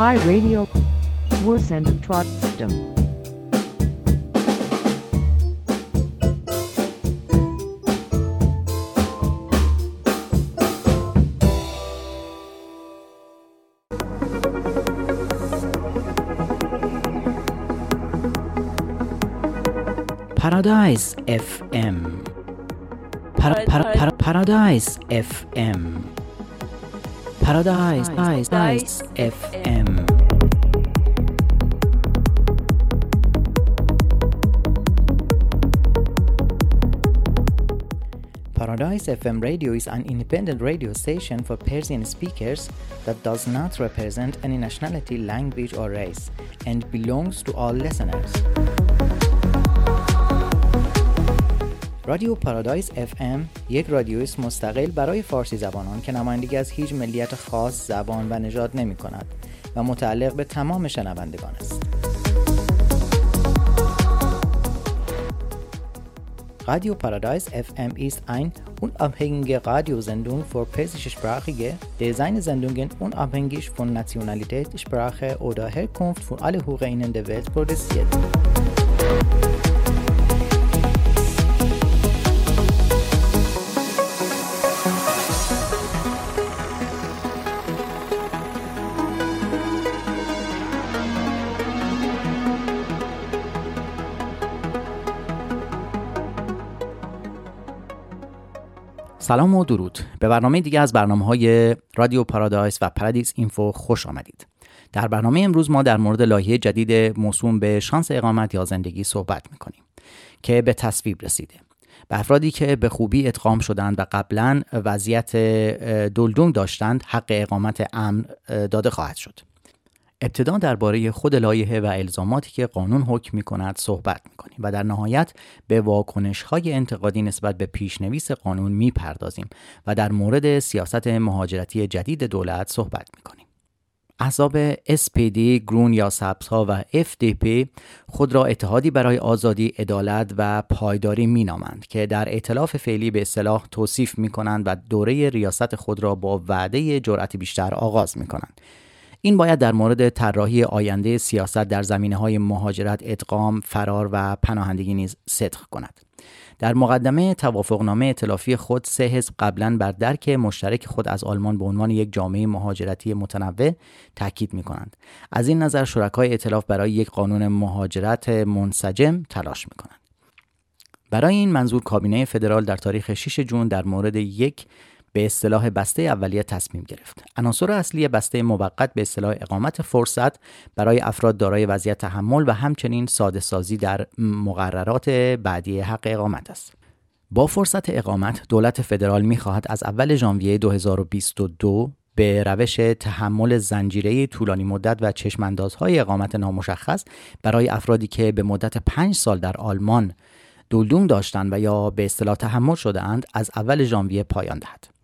Pi Radio was and Trot System. Paradise FM Para, para, para, Paradise FM Paradise, Paradise FM Paradise FM Radio is an independent radio station for Persian speakers that does not represent any nationality, language, or race and belongs to all listeners. رادیو پارادایس FM یک رادیویست مستقل برای فارسی زبانان که نمایندگی از هیچ ملیت خاص زبان و نژاد نمی کند و متعلق به تمام شنوندگان است. Radio Paradise FM ist ein unabhängige Radiosendung für persischsprachige, der seine Sendungen unabhängig von Nationalität, Sprache oder Herkunft für alle HörerInnen der Welt produziert. سلام و درود. به برنامه دیگه از برنامه های رادیو پارادایس و پرادیس اینفو خوش آمدید. در برنامه امروز ما در مورد لایحه جدید موسوم به شانس اقامت یا زندگی صحبت می‌کنیم که به تصویب رسیده. به افرادی که به خوبی ادغام شدند و قبلا وضعیت دلدون داشتند حق اقامت امن داده خواهد شد. ابتدا درباره خود لایحه و الزاماتی که قانون حکم می کند صحبت می کنیم و در نهایت به واکنش های انتقادی نسبت به پیشنویس قانون می پردازیم و در مورد سیاست مهاجرتی جدید دولت صحبت می کنیم. احزاب SPD، گرون یا ها و FDP خود را اتحادی برای آزادی، عدالت و پایداری می نامند که در اطلاف فعلی به اصطلاح توصیف می کنند و دوره ریاست خود را با وعده جرأت بیشتر آغاز می کنند. این باید در مورد طراحی آینده سیاست در زمینه های مهاجرت، ادغام، فرار و پناهندگی نیز صدق کند. در مقدمه توافقنامه اطلافی خود سه حزب قبلا بر درک مشترک خود از آلمان به عنوان یک جامعه مهاجرتی متنوع تاکید می کنند. از این نظر شرکای اطلاف برای یک قانون مهاجرت منسجم تلاش می کنند. برای این منظور کابینه فدرال در تاریخ 6 جون در مورد یک به اصطلاح بسته اولیه تصمیم گرفت. عناصر اصلی بسته موقت به اصطلاح اقامت فرصت برای افراد دارای وضعیت تحمل و همچنین ساده سازی در مقررات بعدی حق اقامت است. با فرصت اقامت دولت فدرال می خواهد از اول ژانویه 2022 به روش تحمل زنجیره طولانی مدت و چشماندازهای اقامت نامشخص برای افرادی که به مدت پنج سال در آلمان دلدوم داشتند و یا به اصطلاح تحمل شده اند از اول ژانویه پایان دهد.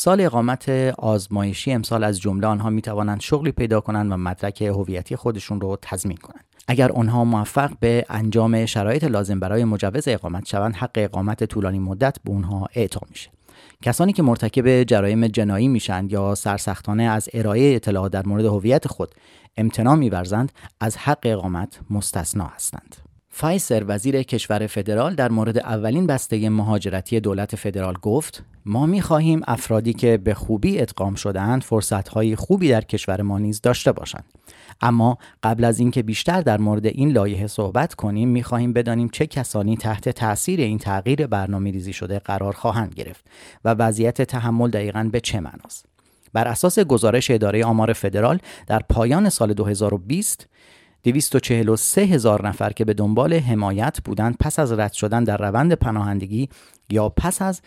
سال اقامت آزمایشی امسال از جمله آنها می توانند شغلی پیدا کنند و مدرک هویتی خودشون رو تضمین کنند. اگر آنها موفق به انجام شرایط لازم برای مجوز اقامت شوند حق اقامت طولانی مدت به اونها اعطا میشه. کسانی که مرتکب جرایم جنایی میشند یا سرسختانه از ارائه اطلاعات در مورد هویت خود امتناع میورزند از حق اقامت مستثنا هستند. فایسر وزیر کشور فدرال در مورد اولین بسته مهاجرتی دولت فدرال گفت ما می خواهیم افرادی که به خوبی ادغام شدهاند فرصتهای خوبی در کشور ما نیز داشته باشند. اما قبل از اینکه بیشتر در مورد این لایحه صحبت کنیم می خواهیم بدانیم چه کسانی تحت تاثیر این تغییر برنامه ریزی شده قرار خواهند گرفت و وضعیت تحمل دقیقا به چه معناست. بر اساس گزارش اداره آمار فدرال در پایان سال 2020 243 هزار نفر که به دنبال حمایت بودند پس از رد شدن در روند پناهندگی یا پس از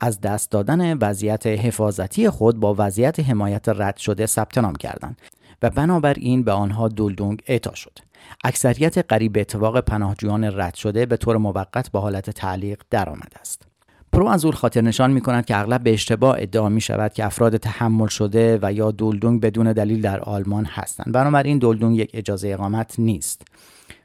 از دست دادن وضعیت حفاظتی خود با وضعیت حمایت رد شده ثبت نام کردند و بنابراین به آنها دلدونگ اعطا شد. اکثریت قریب اتفاق پناهجویان رد شده به طور موقت به حالت تعلیق درآمده است. پرو خاطر نشان می کند که اغلب به اشتباه ادعا می شود که افراد تحمل شده و یا دولدونگ بدون دلیل در آلمان هستند. بنابراین دولدونگ یک اجازه اقامت نیست.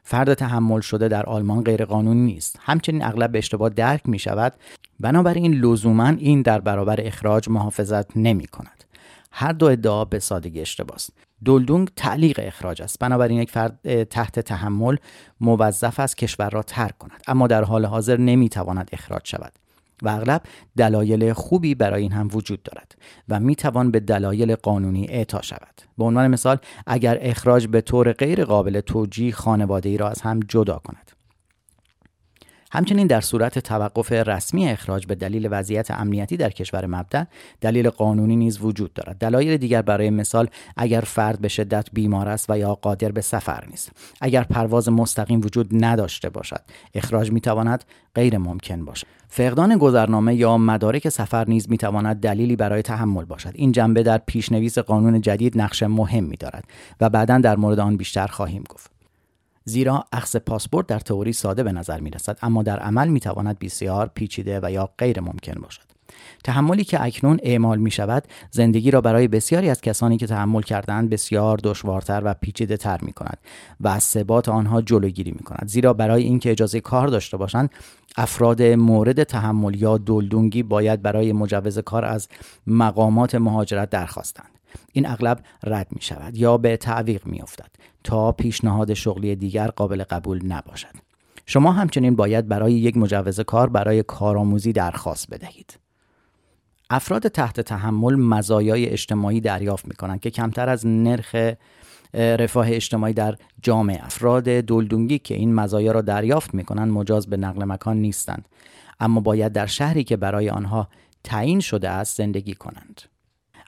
فرد تحمل شده در آلمان غیرقانونی نیست. همچنین اغلب به اشتباه درک می شود بنابراین لزوما این در برابر اخراج محافظت نمی کند هر دو ادعا به سادگی اشتباه است. دلدونگ تعلیق اخراج است. بنابراین یک فرد تحت تحمل موظف است کشور را ترک کند. اما در حال حاضر نمی‌تواند اخراج شود. و اغلب دلایل خوبی برای این هم وجود دارد و می توان به دلایل قانونی اعطا شود. به عنوان مثال اگر اخراج به طور غیر قابل توجیه خانواده ای را از هم جدا کند همچنین در صورت توقف رسمی اخراج به دلیل وضعیت امنیتی در کشور مبدع دلیل قانونی نیز وجود دارد. دلایل دیگر برای مثال اگر فرد به شدت بیمار است و یا قادر به سفر نیست اگر پرواز مستقیم وجود نداشته باشد اخراج می تواند غیر ممکن باشد. فقدان گذرنامه یا مدارک سفر نیز می تواند دلیلی برای تحمل باشد. این جنبه در پیشنویس قانون جدید نقش مهمی دارد و بعدا در مورد آن بیشتر خواهیم گفت. زیرا اخذ پاسپورت در تئوری ساده به نظر می رسد اما در عمل می تواند بسیار پیچیده و یا غیر ممکن باشد. تحملی که اکنون اعمال می شود زندگی را برای بسیاری از کسانی که تحمل کردند بسیار دشوارتر و پیچیده تر می کند و از ثبات آنها جلوگیری می کند زیرا برای اینکه اجازه کار داشته باشند افراد مورد تحمل یا دلدونگی باید برای مجوز کار از مقامات مهاجرت درخواستند. این اغلب رد می شود یا به تعویق می افتد تا پیشنهاد شغلی دیگر قابل قبول نباشد. شما همچنین باید برای یک مجوز کار برای کارآموزی درخواست بدهید. افراد تحت تحمل مزایای اجتماعی دریافت می کنند که کمتر از نرخ رفاه اجتماعی در جامعه. افراد دلدونگی که این مزایا را دریافت می کنند مجاز به نقل مکان نیستند اما باید در شهری که برای آنها تعیین شده است زندگی کنند.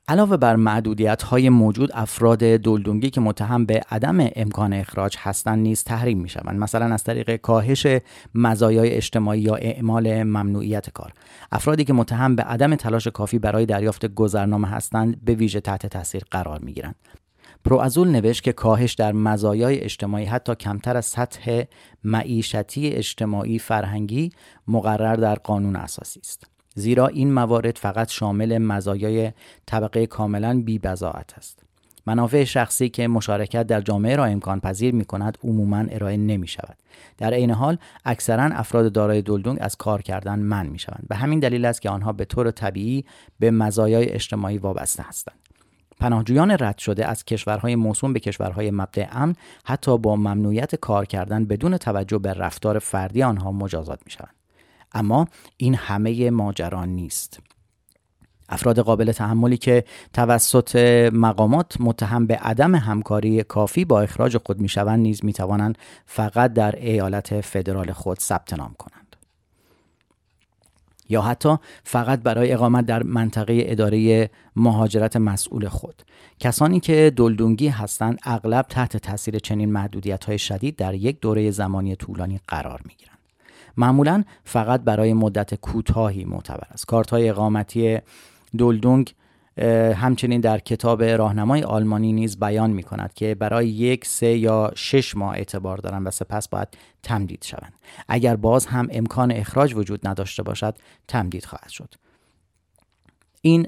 علاوه بر معدودیت های موجود افراد دلدونگی که متهم به عدم امکان اخراج هستند نیز تحریم می شوند مثلا از طریق کاهش مزایای اجتماعی یا اعمال ممنوعیت کار. افرادی که متهم به عدم تلاش کافی برای دریافت گذرنامه هستند به ویژه تحت تاثیر قرار می گیرند پروازول نوشت که کاهش در مزایای اجتماعی حتی کمتر از سطح معیشتی اجتماعی فرهنگی مقرر در قانون اساسی است. زیرا این موارد فقط شامل مزایای طبقه کاملا بی است منافع شخصی که مشارکت در جامعه را امکان پذیر می کند عموما ارائه نمی شود. در عین حال اکثرا افراد دارای دلدونگ از کار کردن من می شوند. به همین دلیل است که آنها به طور طبیعی به مزایای اجتماعی وابسته هستند. پناهجویان رد شده از کشورهای موسوم به کشورهای مبدع امن حتی با ممنوعیت کار کردن بدون توجه به رفتار فردی آنها مجازات می شوند. اما این همه ماجرا نیست. افراد قابل تحملی که توسط مقامات متهم به عدم همکاری کافی با اخراج خود می‌شوند نیز می‌توانند فقط در ایالت فدرال خود ثبت نام کنند. یا حتی فقط برای اقامت در منطقه اداره مهاجرت مسئول خود. کسانی که دلدونگی هستند اغلب تحت تاثیر چنین محدودیت های شدید در یک دوره زمانی طولانی قرار می گیرند معمولا فقط برای مدت کوتاهی معتبر است. کارت های اقامتی دولدونگ همچنین در کتاب راهنمای آلمانی نیز بیان می کند که برای یک سه یا شش ماه اعتبار دارند و سپس باید تمدید شوند. اگر باز هم امکان اخراج وجود نداشته باشد تمدید خواهد شد. این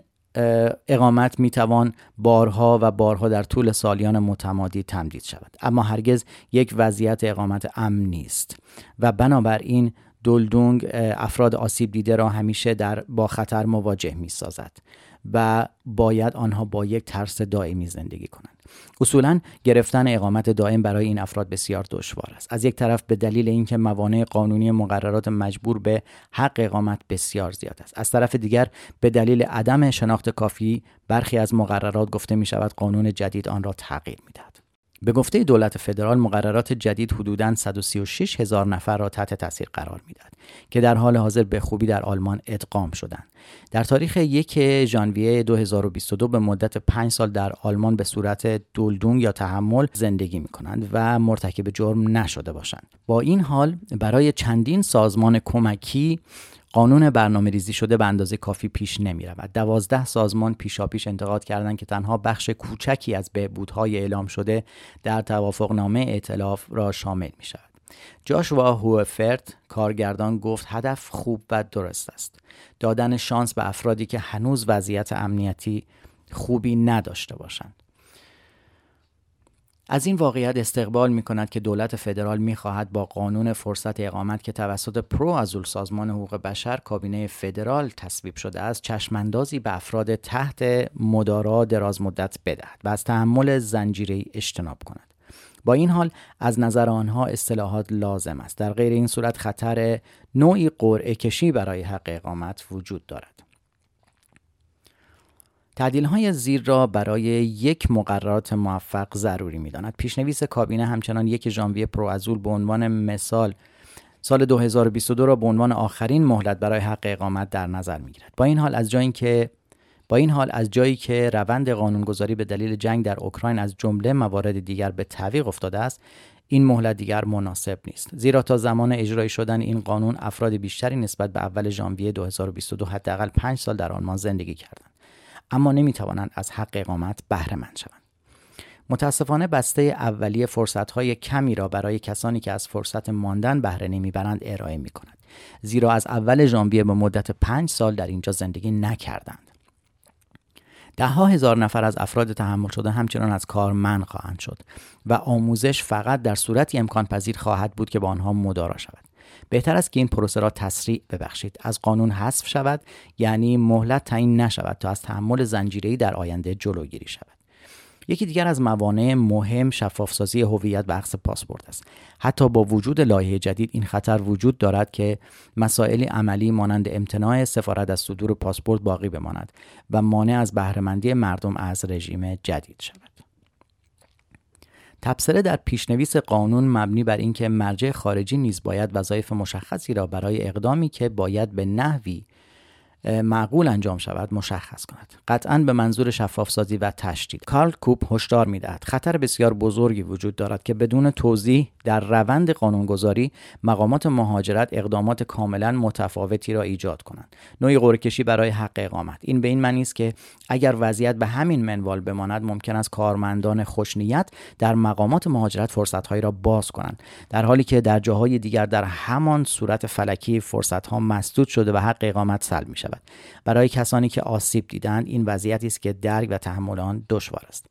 اقامت می توان بارها و بارها در طول سالیان متمادی تمدید شود. اما هرگز یک وضعیت اقامت امن نیست. و بنابراین دلدونگ افراد آسیب دیده را همیشه در با خطر مواجه می سازد و باید آنها با یک ترس دائمی زندگی کنند. اصولا گرفتن اقامت دائم برای این افراد بسیار دشوار است. از یک طرف به دلیل اینکه موانع قانونی مقررات مجبور به حق اقامت بسیار زیاد است. از طرف دیگر به دلیل عدم شناخت کافی برخی از مقررات گفته می شود قانون جدید آن را تغییر می دهد. به گفته دولت فدرال مقررات جدید حدوداً 136 هزار نفر را تحت تاثیر قرار می‌داد که در حال حاضر به خوبی در آلمان ادغام شدند. در تاریخ یک ژانویه 2022 به مدت 5 سال در آلمان به صورت دلدون یا تحمل زندگی می کنند و مرتکب جرم نشده باشند. با این حال برای چندین سازمان کمکی قانون برنامه ریزی شده به اندازه کافی پیش نمی رود. دوازده سازمان پیشاپیش انتقاد کردند که تنها بخش کوچکی از بهبودهای اعلام شده در توافقنامه ائتلاف را شامل می شود. جاشوا هوفرت کارگردان گفت هدف خوب و درست است. دادن شانس به افرادی که هنوز وضعیت امنیتی خوبی نداشته باشند. از این واقعیت استقبال می کند که دولت فدرال می خواهد با قانون فرصت اقامت که توسط پرو آزول سازمان حقوق بشر کابینه فدرال تصویب شده است چشماندازی به افراد تحت مدارا دراز مدت بدهد و از تحمل زنجیره اجتناب کند. با این حال از نظر آنها اصطلاحات لازم است. در غیر این صورت خطر نوعی قرعه کشی برای حق اقامت وجود دارد. تعدیل های زیر را برای یک مقررات موفق ضروری می داند. پیشنویس کابینه همچنان یک ژانویه پروازول به عنوان مثال سال 2022 را به عنوان آخرین مهلت برای حق اقامت در نظر می گیرد. با این حال از جایی که با این حال از جایی که روند قانونگذاری به دلیل جنگ در اوکراین از جمله موارد دیگر به تعویق افتاده است این مهلت دیگر مناسب نیست زیرا تا زمان اجرایی شدن این قانون افراد بیشتری نسبت به اول ژانویه 2022 حداقل 5 سال در آلمان زندگی کردند اما نمی توانند از حق اقامت بهره مند شوند متاسفانه بسته اولیه فرصتهای کمی را برای کسانی که از فرصت ماندن بهره نمی‌برند ارائه می کند. زیرا از اول ژانویه به مدت پنج سال در اینجا زندگی نکردند. ها هزار نفر از افراد تحمل شده همچنان از کار من خواهند شد و آموزش فقط در صورتی امکان پذیر خواهد بود که با آنها مدارا شود بهتر است که این پروسه را تسریع ببخشید. از قانون حذف شود یعنی مهلت تعیین نشود تا از تحمل زنجیره‌ای در آینده جلوگیری شود. یکی دیگر از موانع مهم شفافسازی هویت و عکس پاسپورت است. حتی با وجود لایحه جدید این خطر وجود دارد که مسائلی عملی مانند امتناع سفارت از صدور پاسپورت باقی بماند و مانع از بهرهمندی مردم از رژیم جدید شود. تبصره در پیشنویس قانون مبنی بر اینکه مرجع خارجی نیز باید وظایف مشخصی را برای اقدامی که باید به نحوی معقول انجام شود مشخص کند. قطعا به منظور شفاف سازی و تشدید. کارل کوپ هشدار می‌دهد. خطر بسیار بزرگی وجود دارد که بدون توضیح در روند قانونگذاری مقامات مهاجرت اقدامات کاملا متفاوتی را ایجاد کنند. نوعی قرعه‌کشی برای حق اقامت. این به این معنی است که اگر وضعیت به همین منوال بماند ممکن است کارمندان خوشنیت در مقامات مهاجرت فرصتهایی را باز کنند. در حالی که در جاهای دیگر در همان صورت فلکی فرصتها مسدود شده و حق اقامت سلب می شود برای کسانی که آسیب دیدند این وضعیتی است که درک و تحمل آن دشوار است.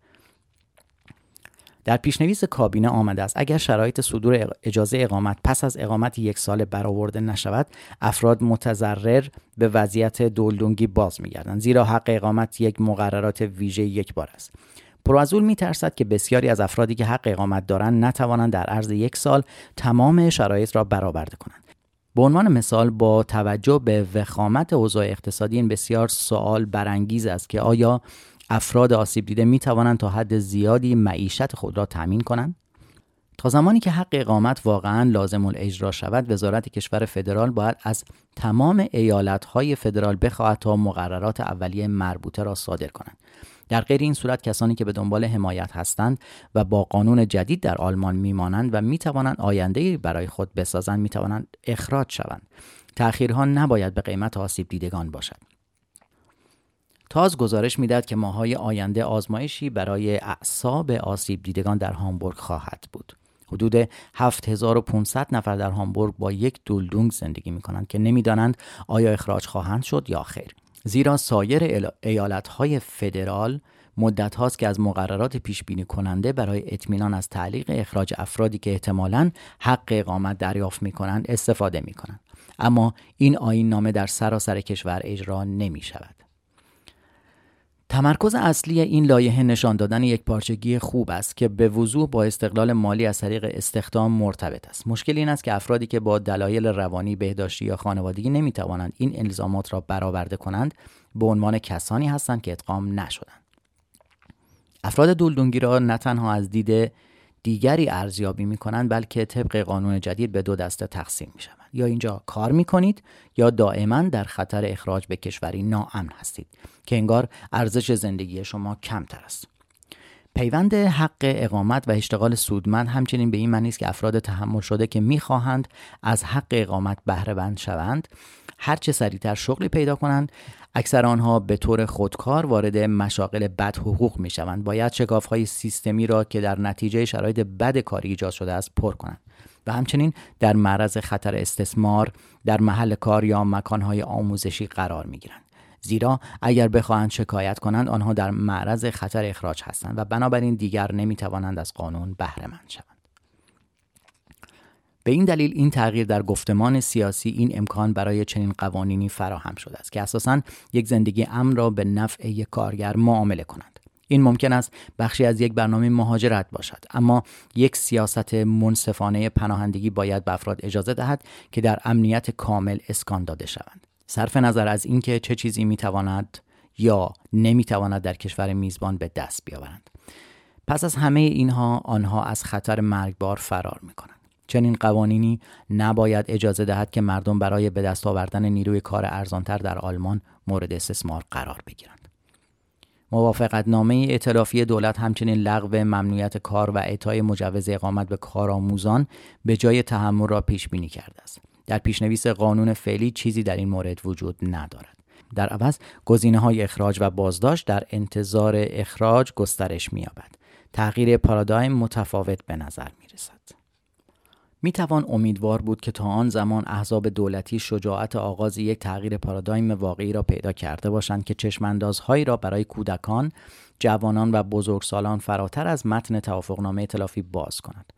در پیشنویس کابینه آمده است اگر شرایط صدور اجازه اقامت پس از اقامت یک سال برآورده نشود افراد متضرر به وضعیت دولدونگی باز میگردند زیرا حق اقامت یک مقررات ویژه یک بار است. پروازول می ترسد که بسیاری از افرادی که حق اقامت دارند نتوانند در عرض یک سال تمام شرایط را برآورده کنند. به عنوان مثال با توجه به وخامت اوضاع اقتصادی این بسیار سوال برانگیز است که آیا افراد آسیب دیده می توانند تا حد زیادی معیشت خود را تأمین کنند؟ تا زمانی که حق اقامت واقعا لازم الاجرا شود وزارت کشور فدرال باید از تمام های فدرال بخواهد تا مقررات اولیه مربوطه را صادر کنند در غیر این صورت کسانی که به دنبال حمایت هستند و با قانون جدید در آلمان میمانند و می‌توانند آینده برای خود بسازند می‌توانند اخراج شوند تأخیرها نباید به قیمت آسیب دیدگان باشد تاز گزارش می‌داد که ماهای آینده آزمایشی برای اعصاب آسیب دیدگان در هامبورگ خواهد بود. حدود 7500 نفر در هامبورگ با یک دولدونگ زندگی می کنند که نمی‌دانند آیا اخراج خواهند شد یا خیر. زیرا سایر های فدرال مدت هاست که از مقررات پیش بینی کننده برای اطمینان از تعلیق اخراج افرادی که احتمالاً حق اقامت دریافت می کنند استفاده می کنند. اما این آین نامه در سراسر کشور اجرا نمی شود. تمرکز اصلی این لایحه نشان دادن یک پارچگی خوب است که به وضوح با استقلال مالی از طریق استخدام مرتبط است. مشکل این است که افرادی که با دلایل روانی بهداشتی یا خانوادگی نمی‌توانند این الزامات را برآورده کنند به عنوان کسانی هستند که ادغام نشدند. افراد دولدونگی را نه تنها از دید دیگری ارزیابی می کنند بلکه طبق قانون جدید به دو دسته تقسیم می شوند یا اینجا کار می کنید یا دائما در خطر اخراج به کشوری ناامن هستید که انگار ارزش زندگی شما کمتر است. پیوند حق اقامت و اشتغال سودمند همچنین به این معنی است که افراد تحمل شده که می‌خواهند از حق اقامت بهره بند شوند هرچه سریعتر شغلی پیدا کنند اکثر آنها به طور خودکار وارد مشاغل بد حقوق می شوند باید شکاف های سیستمی را که در نتیجه شرایط بد کاری ایجاد شده است پر کنند. و همچنین در معرض خطر استثمار در محل کار یا مکانهای آموزشی قرار می گیرند زیرا اگر بخواهند شکایت کنند آنها در معرض خطر اخراج هستند و بنابراین دیگر نمی‌توانند از قانون بهره مند شوند. به این دلیل این تغییر در گفتمان سیاسی این امکان برای چنین قوانینی فراهم شده است که اساسا یک زندگی امن را به نفع یک کارگر معامله کنند این ممکن است بخشی از یک برنامه مهاجرت باشد. اما یک سیاست منصفانه پناهندگی باید به افراد اجازه دهد که در امنیت کامل اسکان داده شوند. صرف نظر از اینکه چه چیزی می‌تواند یا نمی‌تواند در کشور میزبان به دست بیاورند. پس از همه اینها آنها از خطر مرگبار فرار می‌کنند. چنین قوانینی نباید اجازه دهد که مردم برای به دست آوردن نیروی کار ارزانتر در آلمان مورد استثمار قرار بگیرند. موافقت نامه اطلافی دولت همچنین لغو ممنوعیت کار و اعطای مجوز اقامت به کارآموزان به جای تحمل را پیش بینی کرده است. در پیشنویس قانون فعلی چیزی در این مورد وجود ندارد. در عوض گزینه های اخراج و بازداشت در انتظار اخراج گسترش می‌یابد. تغییر پارادایم متفاوت به نظر می رسد. می توان امیدوار بود که تا آن زمان احزاب دولتی شجاعت آغاز یک تغییر پارادایم واقعی را پیدا کرده باشند که چشماندازهایی را برای کودکان، جوانان و بزرگسالان فراتر از متن توافقنامه ائتلافی باز کند.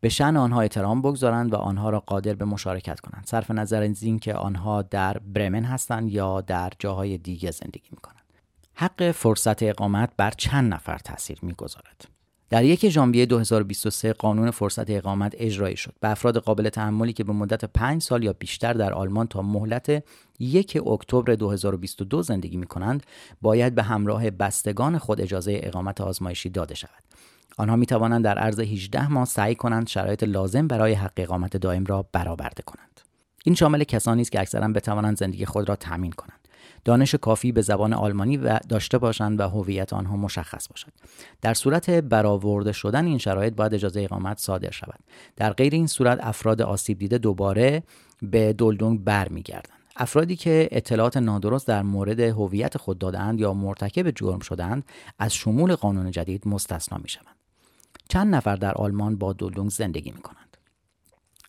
به شن آنها احترام بگذارند و آنها را قادر به مشارکت کنند صرف نظر از اینکه آنها در برمن هستند یا در جاهای دیگه زندگی می کنند. حق فرصت اقامت بر چند نفر تاثیر می‌گذارد در یک ژانویه 2023 قانون فرصت اقامت اجرایی شد. به افراد قابل تحملی که به مدت 5 سال یا بیشتر در آلمان تا مهلت یک اکتبر 2022 زندگی می کنند باید به همراه بستگان خود اجازه اقامت آزمایشی داده شود. آنها می توانند در عرض 18 ماه سعی کنند شرایط لازم برای حق اقامت دائم را برآورده کنند. این شامل کسانی است که اکثرا بتوانند زندگی خود را تامین کنند. دانش کافی به زبان آلمانی و داشته باشند و هویت آنها مشخص باشد در صورت برآورده شدن این شرایط باید اجازه اقامت صادر شود در غیر این صورت افراد آسیب دیده دوباره به دلدونگ برمیگردند افرادی که اطلاعات نادرست در مورد هویت خود دادند یا مرتکب جرم شدند از شمول قانون جدید مستثنا می شوند. چند نفر در آلمان با دلدونگ زندگی می کنند.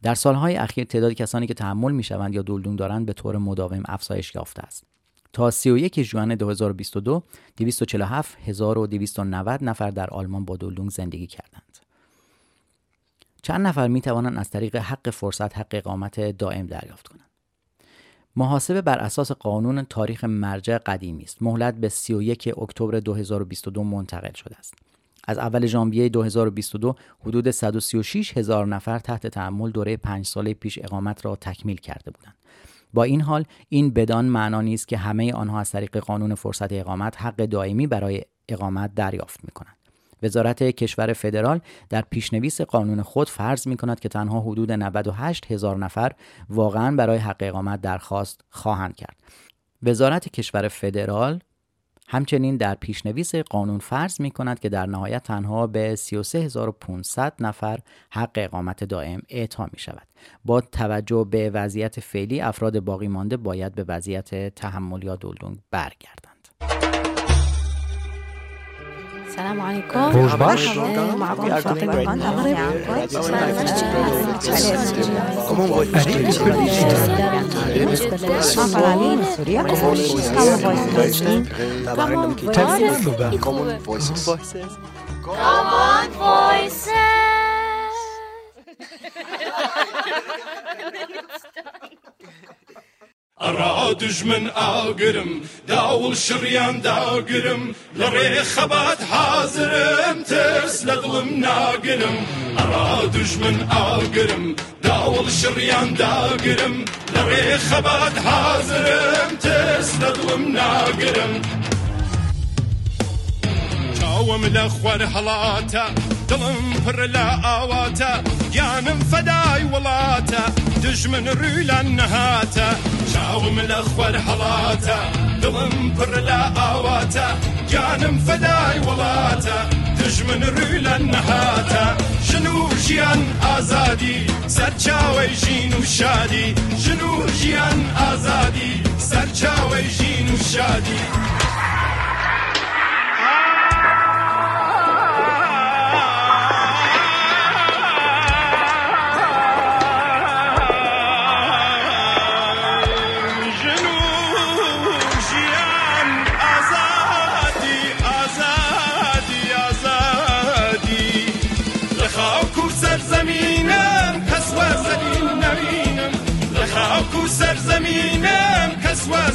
در سالهای اخیر تعداد کسانی که تحمل می شوند یا دلدونگ دارند به طور مداوم افزایش یافته است. تا 31 ژوئن 2022 247290 نفر در آلمان با دلدونگ زندگی کردند. چند نفر می توانند از طریق حق فرصت حق اقامت دائم دریافت کنند. محاسبه بر اساس قانون تاریخ مرجع قدیمی است. مهلت به 31 اکتبر 2022 منتقل شده است. از اول ژانویه 2022 حدود 136 هزار نفر تحت تحمل دوره پنج ساله پیش اقامت را تکمیل کرده بودند. با این حال این بدان معنا نیست که همه آنها از طریق قانون فرصت اقامت حق دائمی برای اقامت دریافت می کنند. وزارت کشور فدرال در پیشنویس قانون خود فرض می کند که تنها حدود 98 هزار نفر واقعا برای حق اقامت درخواست خواهند کرد. وزارت کشور فدرال همچنین در پیشنویس قانون فرض می کند که در نهایت تنها به 33500 نفر حق اقامت دائم اعطا می شود. با توجه به وضعیت فعلی افراد باقی مانده باید به وضعیت تحمل یا دلدونگ برگردند. السلام عليكم روج باش معكم فاطمة Common Voices Common Voices ئەرا دژمن ئاگرم داوڵ شڕیان داگرم لە ڕێ خەبات حازرم ترس لە دڵم ناگرم ئەرا دژمن ئاگرم داوڵ شڕیان داگرم لە ڕێ خەبات حازرم ترس لە دڵم ناگرم. قوم الاخوان حلاتا. ظلم فر لا آواتا. يا من فداي ولاته دجمن ريلا نهاتا شاوم الاخوان حلاتا. ظلم فر لا آواتا. يا من فداي ولاته دجمن ريلا نهاتا شنو جيان آزادي؟ سرچاوي جين وشادي شنو جيان آزادي؟ سرچاوي جين وشادي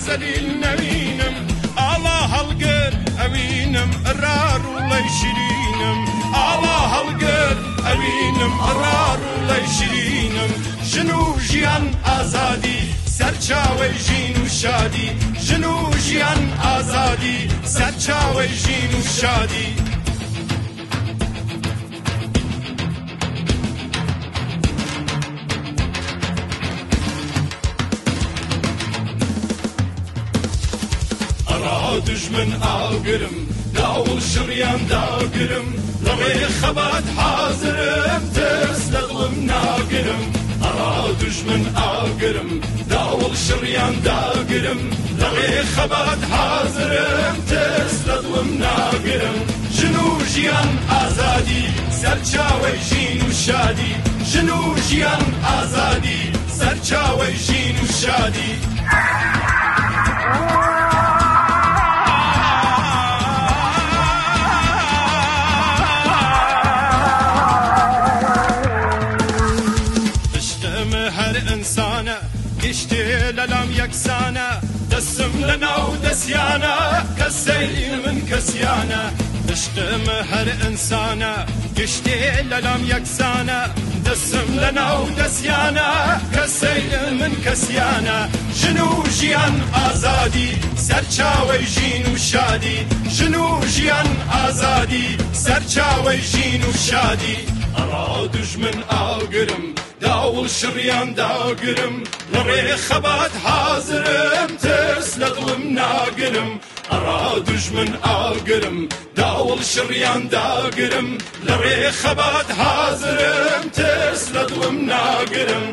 زەلیل نەوینم ئاڵا هەڵگر ئەوینم ڕار و لەی شیرینم. ئاڵا هەڵگر ئەوینم ڕار و لەی شیرینم. ژن و ژیان ئازادی سەرچاوی ژین و شادی. ژن و ژیان ئازادی سەرچاوی ژین و شادی. دژمن ئاگرم داوڵ شڕیان داگرم لەڕێ خەبات حازرم ترس لە دڵم ناگرم. ئەڕا دژمن ئاگرم داوڵ شڕیان داگرم لەڕێ خەبات حازرم ترس لە دڵم ناگرم. ژن و ژیان ئازادی سەرچاوی ژین و شادی. ژن و ژیان ئازادی سەرچاوی ژین و شادی. لەلام لنا ودسيانة كسي من كسيانا. تشتم هر إنسانا قشتي للام يكسانا. دسم لنا ودسيانا كسي من كسيانا. شنو جيان آزادي؟ سرچا جين وشادي شنو جيان آزادي؟ سرچا جين وشادي أرادش من أقرم شادی ئەڕا دژمن ئاگرم داوڵ شڕیان داگرم لە ڕێ خەبات حازرم ترس لە دڵم ناگرم ئەڕا دژمن ئاگرم داوڵ شڕیان داگرم لە ڕێ خەبات حازرم ترس لە دڵم ناگرم.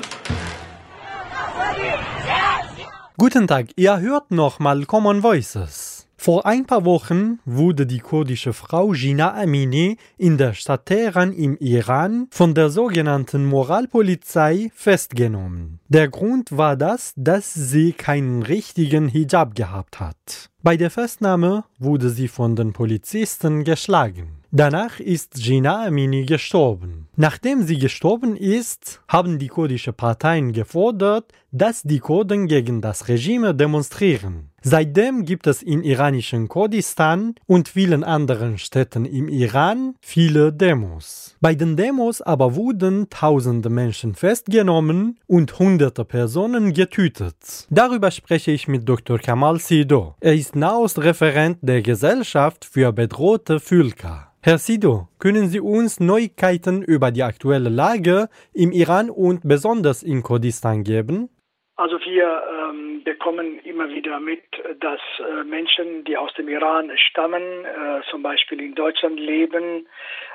Guten Tag, ihr hört nochmal Common Voices. Vor ein paar Wochen wurde die kurdische Frau Gina Amini in der Stadt Teheran im Iran von der sogenannten Moralpolizei festgenommen. Der Grund war das, dass sie keinen richtigen Hijab gehabt hat. Bei der Festnahme wurde sie von den Polizisten geschlagen. Danach ist Gina Amini gestorben. Nachdem sie gestorben ist, haben die kurdische Parteien gefordert, dass die Kurden gegen das Regime demonstrieren. Seitdem gibt es in iranischen Kurdistan und vielen anderen Städten im Iran viele Demos. Bei den Demos aber wurden tausende Menschen festgenommen und hunderte Personen getötet. Darüber spreche ich mit Dr. Kamal Sido. Er ist Nahost-Referent der Gesellschaft für bedrohte Völker. Herr Sido, können Sie uns Neuigkeiten über die aktuelle Lage im Iran und besonders in Kurdistan geben? Also wir ähm, bekommen immer wieder mit, dass äh, Menschen, die aus dem Iran stammen, äh, zum Beispiel in Deutschland leben,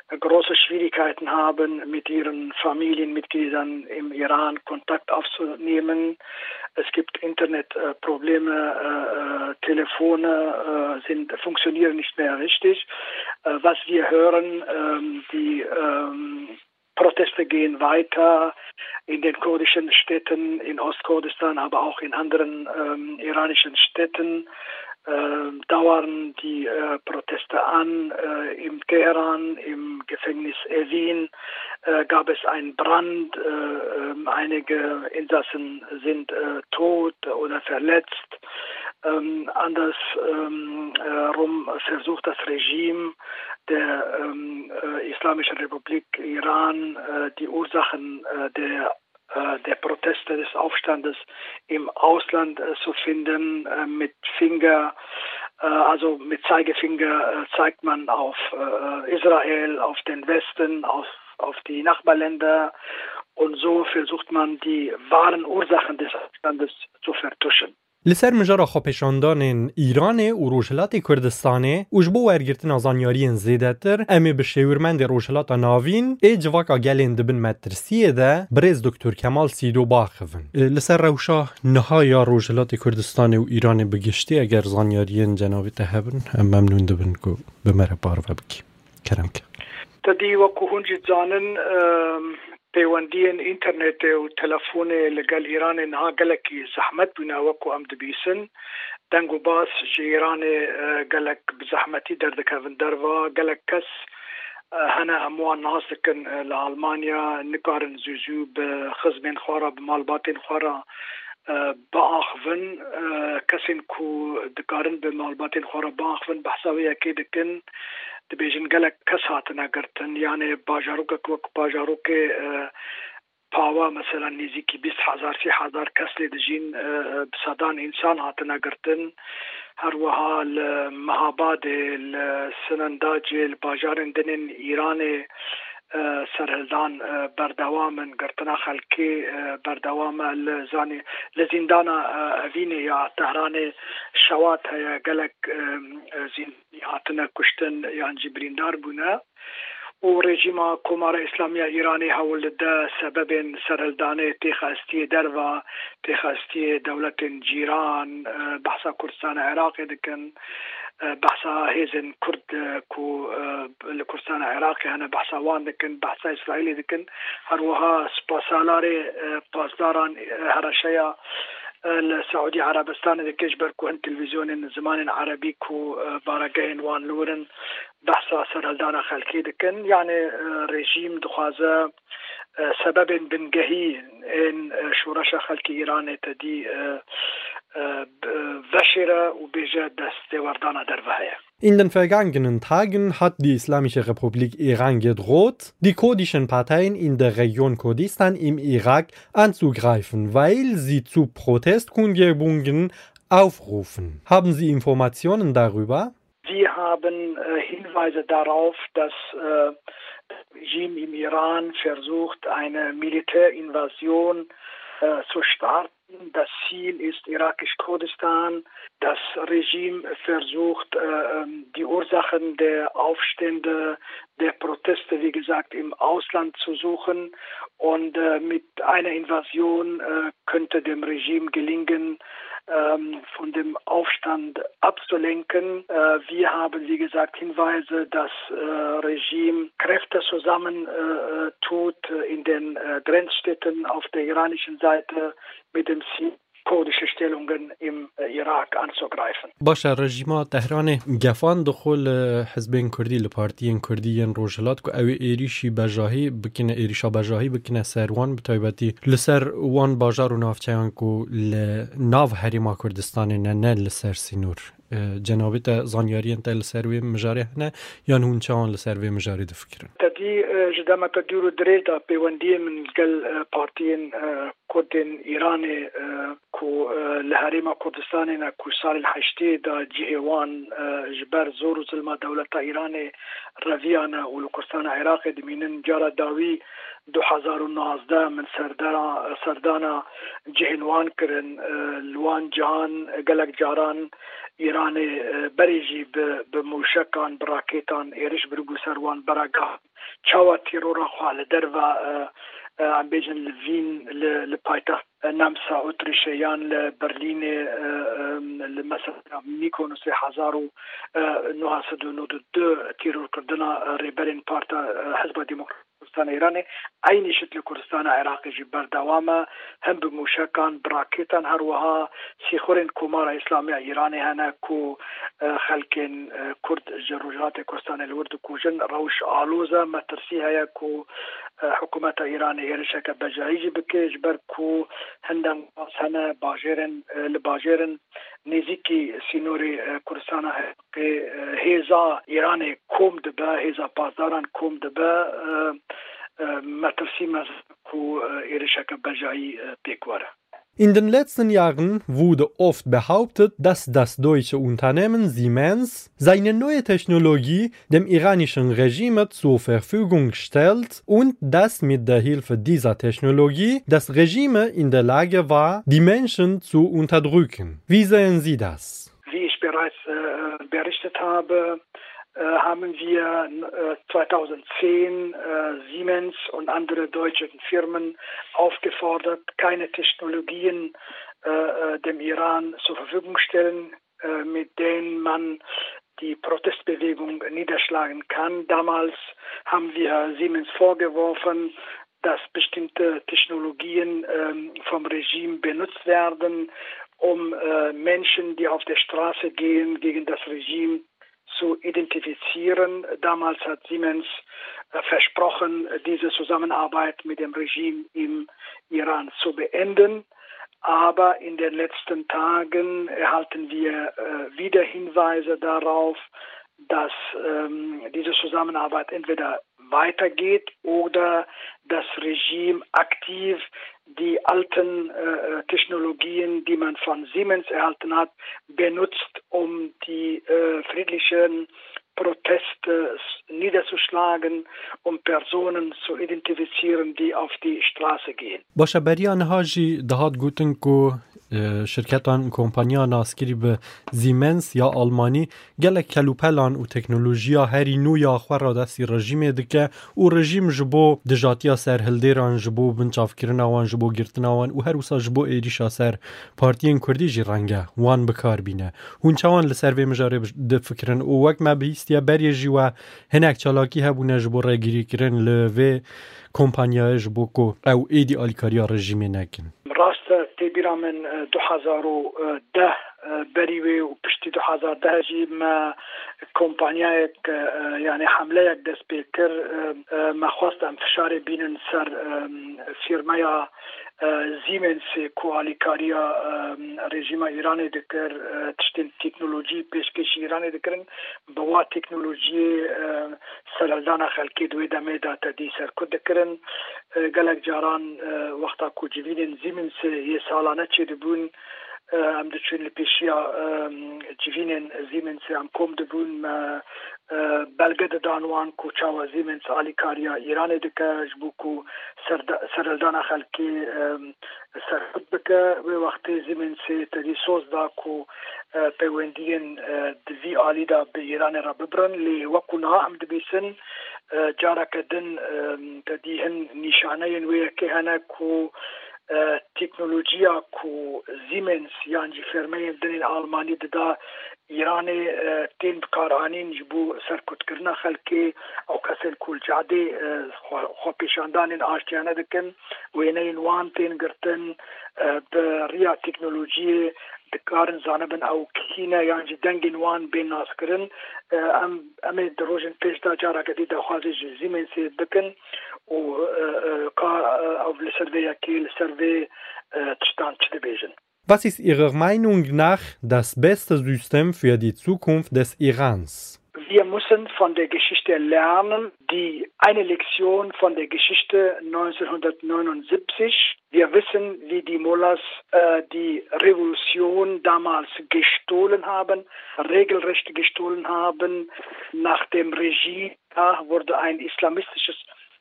äh, große Schwierigkeiten haben, mit ihren Familienmitgliedern im Iran Kontakt aufzunehmen. Es gibt Internetprobleme, Telefone sind, funktionieren nicht mehr richtig. Was wir hören, ähm, die ähm, Proteste gehen weiter in den kurdischen Städten, in Ostkurdistan, aber auch in anderen ähm, iranischen Städten äh, dauern die äh, Proteste an. Äh, Im Teheran, im Gefängnis Evin äh, gab es einen Brand. Äh, ähm, einige Insassen sind äh, tot oder verletzt. Ähm, andersrum ähm, versucht das Regime der ähm, Islamischen Republik Iran die Ursachen der äh, der Proteste des Aufstandes im Ausland äh, zu finden. Äh, mit Finger, also mit Zeigefinger zeigt man auf Israel, auf den Westen, auf, auf die Nachbarländer und so versucht man die wahren Ursachen des Aufstandes zu vertuschen. لسر مجارا خاپشاندان ایران و روشلات کردستانه اوش بو ورگرتن زانیارین زیده تر. امی به شیورمند روشلات ناوین ای جواکا گلین دبن مترسیه ده برز دکتر کمال سیدو باخفن لسر روشا نهای روشلات کردستان و ایران بگشتی اگر زانیارین جنابی تهبن. ممنون دبن که بمره بار و بکی. کرم که تدی وکو هنجی زانن پەیوەندیان ئینتەرنێتێ و تەلەفۆنێ لەگەل ئیرانێ نها گەلکی زەحمەت بووناوەکو ئەم دەبیسن دەنگ و باس ji ئیرانê gelek bi zehmetî derdikevin derva gelek kes hene hemwan nas dikin li Almanya nikarin zûzû bi xizmên xwara bi malbatên xwara biaxivin kesên ku dikarin bi malbatên xwara biaxivin behsa wê yekê dikin gelek kes hatine girtin yani bajarokek wek bajarokê pawa mesela nêzîkî bîst hezar sî hezar kes lê dijîn bisadan însan hatine girtin her wiha li mehabadê li sinendacê li bajarên dinên îranê سەرهلدان بەردەوامن گرتنا خەلکی بەردەوامە لە زانی لە زیندانە ئەڤینێ یا تەهرانێ شەوات هەیە گەلک هاتنە کوشتن یانجی بریندار بوونە و رژیما کۆمارە ئیسلامیە ئیرانی هەوڵدە سەبەبێن سەرهلدانێ تێخستی دەروا تێخستی دەولەتن جیران بەحسا کوردستانە عێراقی دکن بحثا هيزن كرد آه، كو آه، لكردستان عراقي هنا بحثا وان دكن بحثا إسرائيلي دكن. هروها سباسالاري آه، بازداران هرشيا السعودي عربستان دكيش بركو كون تلفزيون زمان عربي كو باراجين وان لورن بحث سر هالدانا خلكي دكن يعني رژیم دخوازه سبب بنجهي إن شورشة خلکی إيران تدي In den vergangenen Tagen hat die Islamische Republik Iran gedroht, die kurdischen Parteien in der Region Kurdistan im Irak anzugreifen, weil sie zu Protestkundgebungen aufrufen. Haben Sie Informationen darüber? Wir haben äh, Hinweise darauf, dass äh, das Regime im Iran versucht, eine Militärinvasion äh, zu starten das Ziel ist irakisch-Kurdistan. Das Regime versucht, äh, ähm, die Ursachen der Aufstände, der Proteste, wie gesagt, im Ausland zu suchen. Und äh, mit einer Invasion äh, könnte dem Regime gelingen, ähm, von dem Aufstand abzulenken. Äh, wir haben, wie gesagt, Hinweise, dass äh, Regime Kräfte zusammen äh, tut in den äh, Grenzstädten auf der iranischen Seite mit dem Ziel, کردische Stellungen im Irak anzugreifen. باشه رژیما تهران گفان دخول حزبین کردی لپارتیین کردیین روجلات کو او ایریشی بجاهی بکنه ایریشا بجاهی بکنه سروان بتایبتی لسر وان باجار و نافچیان کو لناو حریما کردستان نه نه لسر جنابی تا زانیاریان تا لسروی مجاری هنه یان هون چان لسروی مجاری دفکرن تدی جدام تا دیرو دریج دا پیوندی من گل پارتین کردن ایران کو لحریم کردستان نه کو سال حشتی دا جهوان جبر زور ظلم دولت ایران رویانه و کردستان عراق دمینن جارا داوی 2019 من سردانا سردانا جهنوان کرن لوان جهان گلک جاران ایران بریجی به موشکان براکیتان ایرش برگو سروان براگاه چاوا تیرورا خواه لدروا ام بيجن لفين لبايتخت نمسا اوتريشيان لبرلين مثلا ميكونوس حزارو نوها سدو نودو دو تيرور كردنا ريبرين بارتا حزب ديمقراطي کوردستان ایرانی عینی شت لکردستان عراقی جی بردوامه هم به موشکان براکتان هروها سیخورین کمار اسلامی ایرانی هنه کو خلکین کرد جروجات کردستان الورد کوجن روش آلوزه مترسی هیا کو حکومت ایرانی ایرشک بجایجی بکش بر کو هندم سنه باجرن لباجرن نزیکی سینوری کردستان هیزا ایران کوم دبه هیزا پاسداران کوم دبه Ähm, äh, äh, in den letzten Jahren wurde oft behauptet, dass das deutsche Unternehmen Siemens seine neue Technologie dem iranischen Regime zur Verfügung stellt und dass mit der Hilfe dieser Technologie das Regime in der Lage war, die Menschen zu unterdrücken. Wie sehen Sie das? Wie ich bereits äh, berichtet habe, haben wir 2010 äh, äh, Siemens und andere deutsche Firmen aufgefordert, keine Technologien dem Iran zur Verfügung stellen, mit denen man die Protestbewegung niederschlagen kann. Damals haben wir Siemens vorgeworfen, dass bestimmte Technologien ähm, vom Regime benutzt werden, um äh, Menschen, die auf der Straße gehen, gegen das Regime zu identifizieren. Damals hat Siemens äh, versprochen, diese Zusammenarbeit mit dem Regime im Iran zu beenden. Aber in den letzten Tagen erhalten wir äh, wieder Hinweise darauf, dass ähm, diese Zusammenarbeit entweder weitergeht oder das Regime aktiv die alten äh, Technologien, die man von Siemens erhalten hat, benutzt, um die äh, friedlichen Proteste niederzuschlagen, um Personen zu identifizieren, die auf die Straße gehen. باشه بریان هاجی دهات گوتن کو شرکتان کمپانیا ناسکری به زیمنس یا آلمانی گل کلوپلان و تکنولوژیا هری نو یا خور را دستی رژیم دکه و رژیم جبو دجاتیا سر هلدیران جبو بنچاف کرن وان جبو گرتن وان و هر وسا جبو ایریشا سر پارتین کردی جی رنگه وان بکار بینه هون چوان لسر وی مجاره دفکرن و وک ما جی و هنک چالاکی هبونه جبو رگیری کرن لوی کمپانیا جبو کو. او ایدی آلیکاریا رژیم نکن. راست تبیرا من 2010 بەریوێ و پشتی دو هزار داژی کۆمپانیایەک یعنی حملەیەک دەست پێ کرد مەخواست ئەم فشارێ بینن سەر فیرمەیە زیمنسێ کوالیکاریە رژیمە ئیرانی دەکرد تشتین تکنولوژی پێشکەشی ایرانی دەکردن بەوا تکنولوژی سەرلدانە خەلکی دوێ دەمێ داتەدی سەرکوت دەکردن گەلک جاران وەختا کوجیین زیمنسێ یە ساڵانە چێ دەبوون؟ amdet schön le pechia divinen Siemens am kom de bun belge de danwan ku çawa Siemens ali kariya İranê dike ji bo ku sereldana xelkê serhud bike wê wextê Siemensê tedî soz da ku peywendiyên divî alî da bi İranê re bibrin lê wekû niha em dibîsin جارك دن تدي هن نشانين ويكي هنا كو تکنولوژیا کو زیمنس یعنی فرمه دن آلمانی دا ایران تین بکارانین جبو سرکوت خلکی او کسل کول جاده خو پیشاندان آشتیانه دکن وینین وان تین گرتن به ریا تکنولوژی دکارن زانبن او کینه یعنی دنگین وان بین ناس کرن ام ام دروژن پیش دا جارا کدی دا خوازی زیمن سی دکن او کا او لسروی اکی لسروی تشتان چه بیجن Was ist Ihrer Meinung nach das beste System für die Zukunft des Irans? Wir müssen von der Geschichte lernen. Die eine Lektion von der Geschichte 1979. Wir wissen, wie die Mullahs äh, die Revolution damals gestohlen haben, regelrecht gestohlen haben. Nach dem Regime wurde ein islamistisches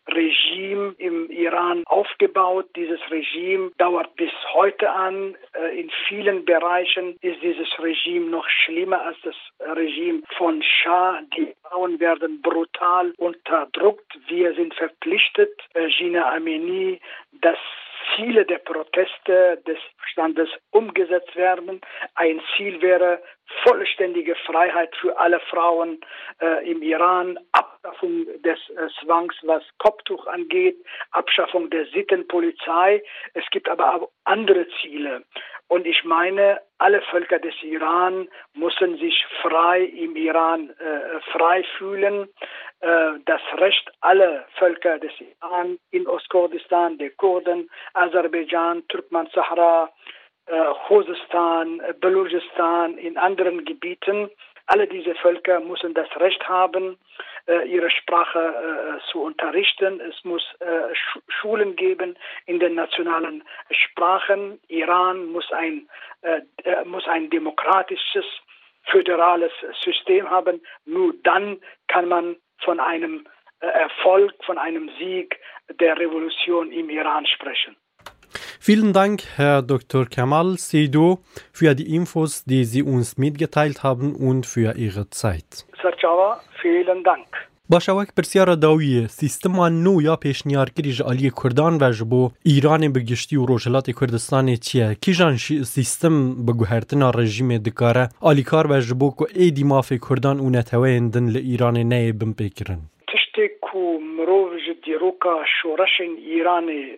Regime im Iran aufgebaut. Dieses Regime dauert bis heute an. Äh, in vielen Bereichen ist dieses Regime noch schlimmer als das Regime von Shah. Die Frauen werden brutal unterdrückt. Wir sind verpflichtet, Gina Amini, dass Ziele der Proteste des Standes umgesetzt werden. Ein Ziel wäre vollständige Freiheit für alle Frauen äh, im Iran, Abschaffung des äh, Zwangs, was Kopftuch angeht, Abschaffung der Sittenpolizei. Es gibt aber auch andere Ziele. Und ich meine, alle Völker des Iran müssen sich frei im Iran äh, frei fühlen. Äh, das Recht aller Völker des Iran in Ostkurdistan, der Kurden, Aserbaidschan, Turkmen, Sahara, äh, Khuzestan, Belutschistan, in anderen Gebieten. Alle diese Völker müssen das Recht haben, äh, ihre Sprache äh, zu unterrichten. Es muss äh, Sch Schulen geben in den nationalen Sprachen. Iran muss ein, äh, muss ein demokratisches, föderales System haben. Nur dann kann man von einem äh, Erfolg, von einem Sieg der Revolution im Iran sprechen. Vielen Dank, Herr Dr. Kamal Seido, für die Infos, die Sie uns mitgeteilt haben und für Ihre Zeit. Sarchawa, vielen Dank. باشەوەک پرسیارە داویە سیستمان نو یا پێشنیارکری ژ عالی کوردان و ji بۆ ئیرانê بگشتی و ڕۆژهلاتی کوردستانی چییە کیژان سیستم بگوهرتنا ڕژیمێ dikare alîkar ve ji bo ku êdî mafê Kurdan û neteweyên din li Îranê neyê bin pêkirin. Tiştê ku mirov ji دیروکا شورشین ایرانی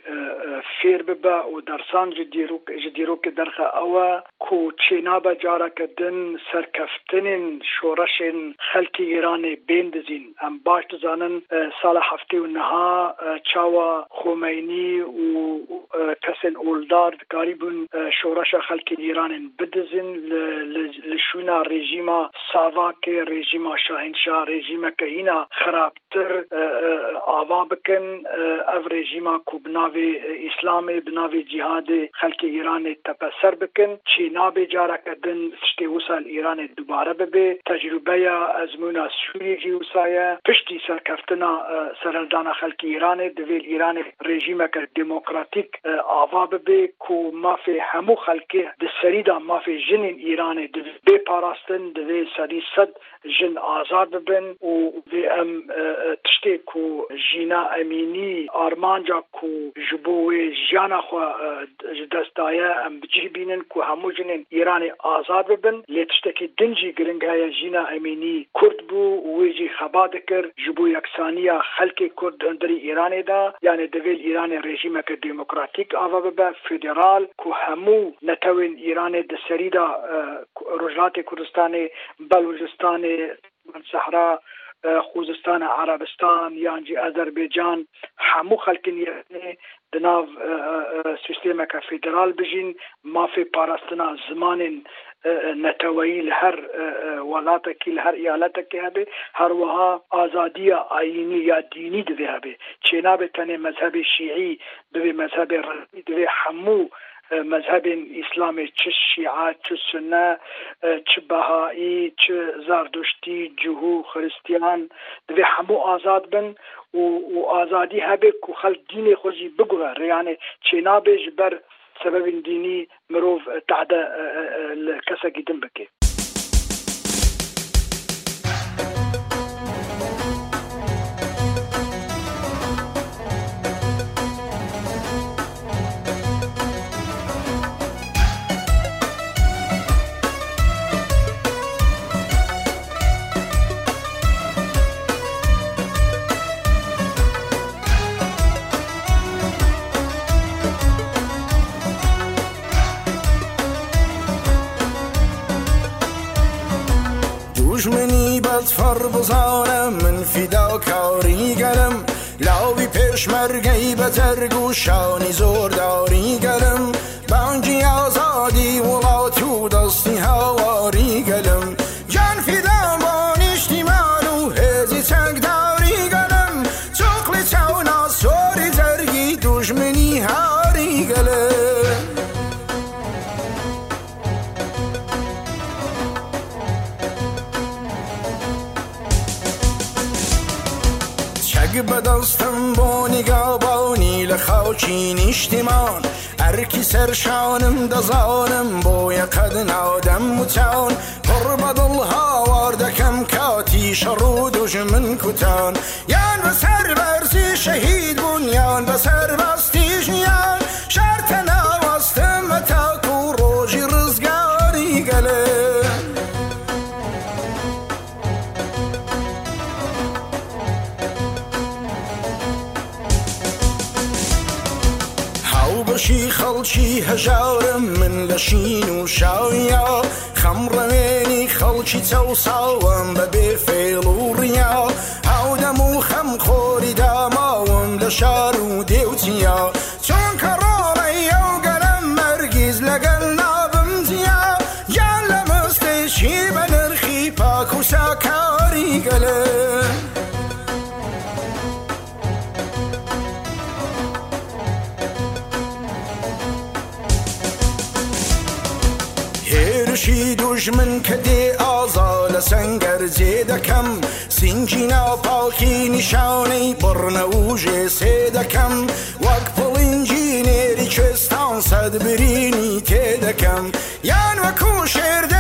فیر ببا و درسان دیروک دیروک درخه او کو چینابا جارا کدن سرکفتنین شورشین خلکی ایرانی بیندزین ام باش دزانن سال هفته و نها چاوا خمینی و کسن اولدار کاریبون شورش خلکی ایرانین بدزین لشونا رژیما ساواک رژیما شاهنشاه رژیما کهینا خرابتر آوا بکن او رژیما کو بناوی اسلام بناوی جهاد خلک ایران تپسر بکن. چی نابه جارا کدن سشتی وسال ایران دوباره ببه تجربه یا ازمونا سوری جی وسایه پشتی سرکفتنا سرلدان خلک ایران دویل ایران رژیم که دموکراتیک آوا ببه کو مافی همو خلک د سریدا مافی جن ایران د به پاراستن د سری صد جن آزاد ببن. او به ام تشتی کو جن مینا امینی آرمانجا کو جبوی جانا خو دستایا ام بجی بینن کو همو جنن ایران آزاد ببن لیتشتکی دنجی گرنگ های جینا امینی کرد بو ویجی خبا دکر جبو یکسانیا خلک کرد اندری ایران دا یعنی دویل ایران رژیم که دیموکراتیک آوا ببه فدرال کو همو نتوین ایران دسری دا رجلات کردستان بلوجستان صحرا خوزستان عربستان یانجی ئەزەربێجان هەموو خەکن د ناو سیستمەکە فیدرال بژین مافی پاراستنا زمانین نەتەوەیی لە هەر وڵاتێکی لە هەر ایالەتەکە هەبێ هەروەها ئازادیە ئاینی یا دینی دەبێ هەبێ. چێ نابێت تەنێ مەذهبی شیعی دەبێ مەذهبی ڕی دەبێ هەموو مذهب اسلامی چه شیعه چه سنه چه بهایی چه زردشتی جهو خریستیان دوی همو آزاد بن و, و آزادی هبه که خلق دین خوزی بگوه یعنی چینا بیش بر سبب دینی مروف تعده کسا گیدن بکه دژمنی بەدفەڕ بزانە من فیداکاری گەرم لاوی پێشمەرگەی بە جەرگ و شانی زۆرداری گەرم بانگی ئەرکی سەرشانم دەزانم بۆ یەقەد ناودەم وچان پڕ بەدڵ هاوار دەکەم کاتی شەڕ و دوژمن کوتان یان بەسەر بەرزی شەهید بوون یان بەسەر بەستی من لە شین و شاویا خەمڕەوێنی خەڵکی چەساوم بە بێ فێڵ و ڕیا. هاودەم و خەم خۆری داماوم لە شار دژمن کە دێ ئازا لە سنگەرجێ دەکەم سینجی ناوپاڵکی نیشانەی بڕنە وژێ سێ دەکەم وەک پڵنجینێری کوێستان سەدبرینی تێ دەکەم یان وەکو شێردە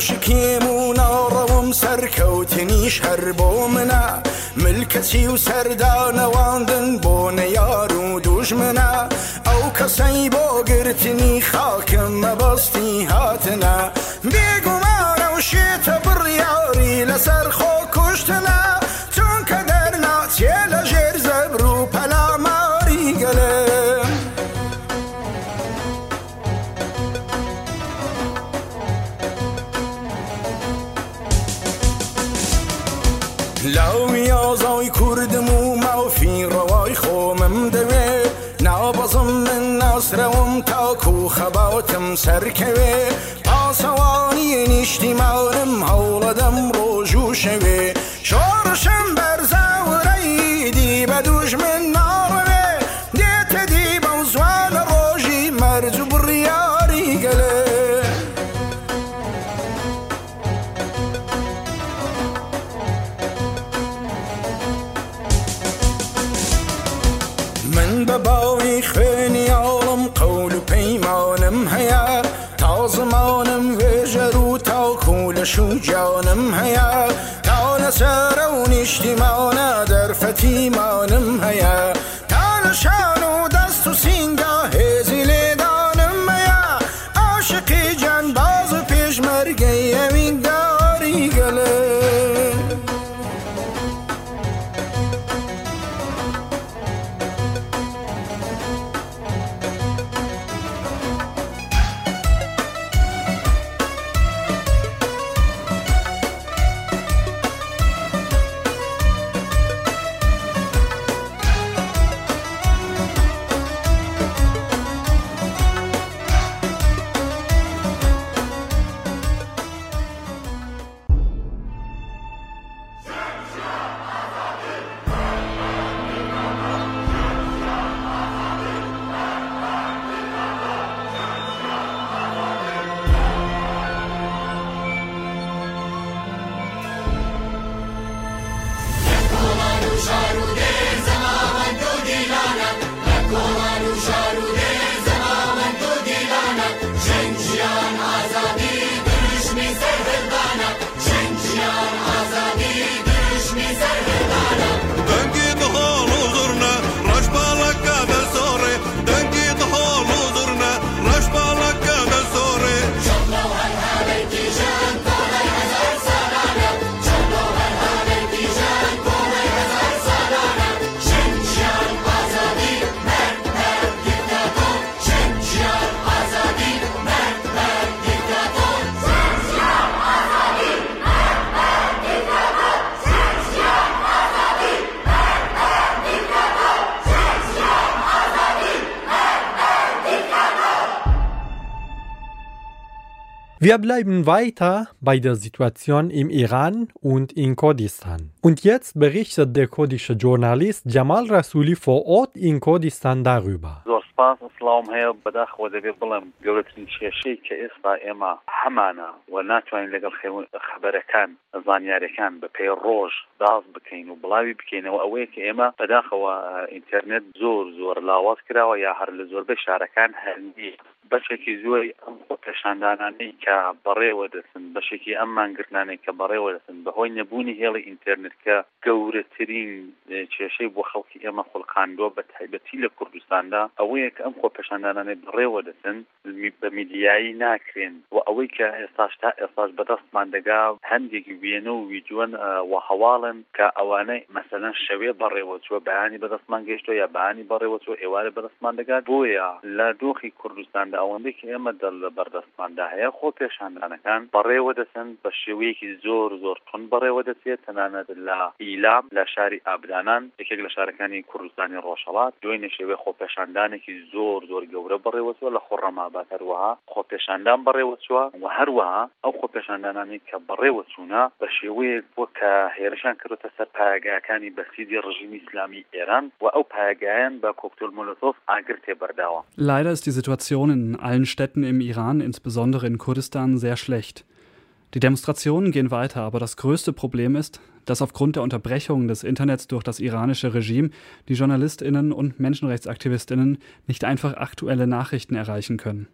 ناوشکێم و ناڕەوم سەرکەوتنیش هەر بۆ منە. ملکەچی و سەردانەواندن بۆ نەیار و دوژمنە. ئەو کەسەی بۆ گرتنی خاکم مەبەستی هاتنە. خەباتم سەرکەوێ پاسەوانی نیشتیمانم هەوڵەدەم ڕۆژ و شەوێ شۆڕشم تاکو لە شوجانم هەیە تا لەسەرە و نیشتیمانە دەرفەتیمانم هەیە Wir bleiben weiter bei der Situation im Iran und in Kurdistan. Und jetzt berichtet der kurdische Journalist Jamal Rasuli vor Ort in Kurdistan darüber. بەشێکی زۆری ئەم پێشاندانانەی کە بەڕێوە دەسن بەشێکی ئەم مانگرانەی کە بەڕێوە دەسن بەهۆی نەبوونی هێڵی ئینتەرنێت کە گەورەترین کێشەی بۆ خەڵکی ئێمە خڵقاندۆ بە تایبەتی لە کوردستاندا ئەوەیە کە ئەم خۆ پێشاندانانەی بڕێوە دەسن بە میدیایی ناکرێن. و ئەوەی کە ئێستاش تا ئێستاش بەدەستمان دەگا هەندێکی وێنە و ویدیۆن و هەواڵن کە ئەوانەی مەسەەن شەوێ بەڕێوە چوە بەیانی بەدەستمان گەشتۆ یا بەانی بەڕێوە چۆ ئێوارە بەدەستمان دەگات بۆیە. لە دۆخی کوردستاندا ئەوەندەی کە ئێمە دەل لە بەردەستماندا هەیە خۆ پێشاندانەکان بەڕێوە دەسن بە شێوەیەکی زۆر زۆر تون بەڕێوە دەچێت تەنانەت لە ئیلام لە شاری ئابدانان یەکێک لە شارەکانی کوردستانی ڕۆژهڵات دوێنێ شێوێ خۆ پێشاندانێکی زۆر زۆر گەورە بەڕێوەچوە لە خۆڕەمابات هەروەها خۆ پێشاندان بەڕێوە چوە و هەروەها ئەو خۆ پێشاندانانی کە بەڕێوە چوونە بە شێوەیەک بۆ کە هێرشان کردوتە سەر پایگاکانی بەسیدی ڕژیمی اسلامی ئێران و ئەو پایگایان بە کۆکتۆل مولۆتۆف ئاگر تێبەرداوە. die Situation in allen Städten im Iran, insbesondere in Kurdistan, sehr schlecht. Die Demonstrationen gehen weiter, aber das größte Problem ist, dass aufgrund der Unterbrechung des Internets durch das iranische Regime die Journalistinnen und Menschenrechtsaktivistinnen nicht einfach aktuelle Nachrichten erreichen können.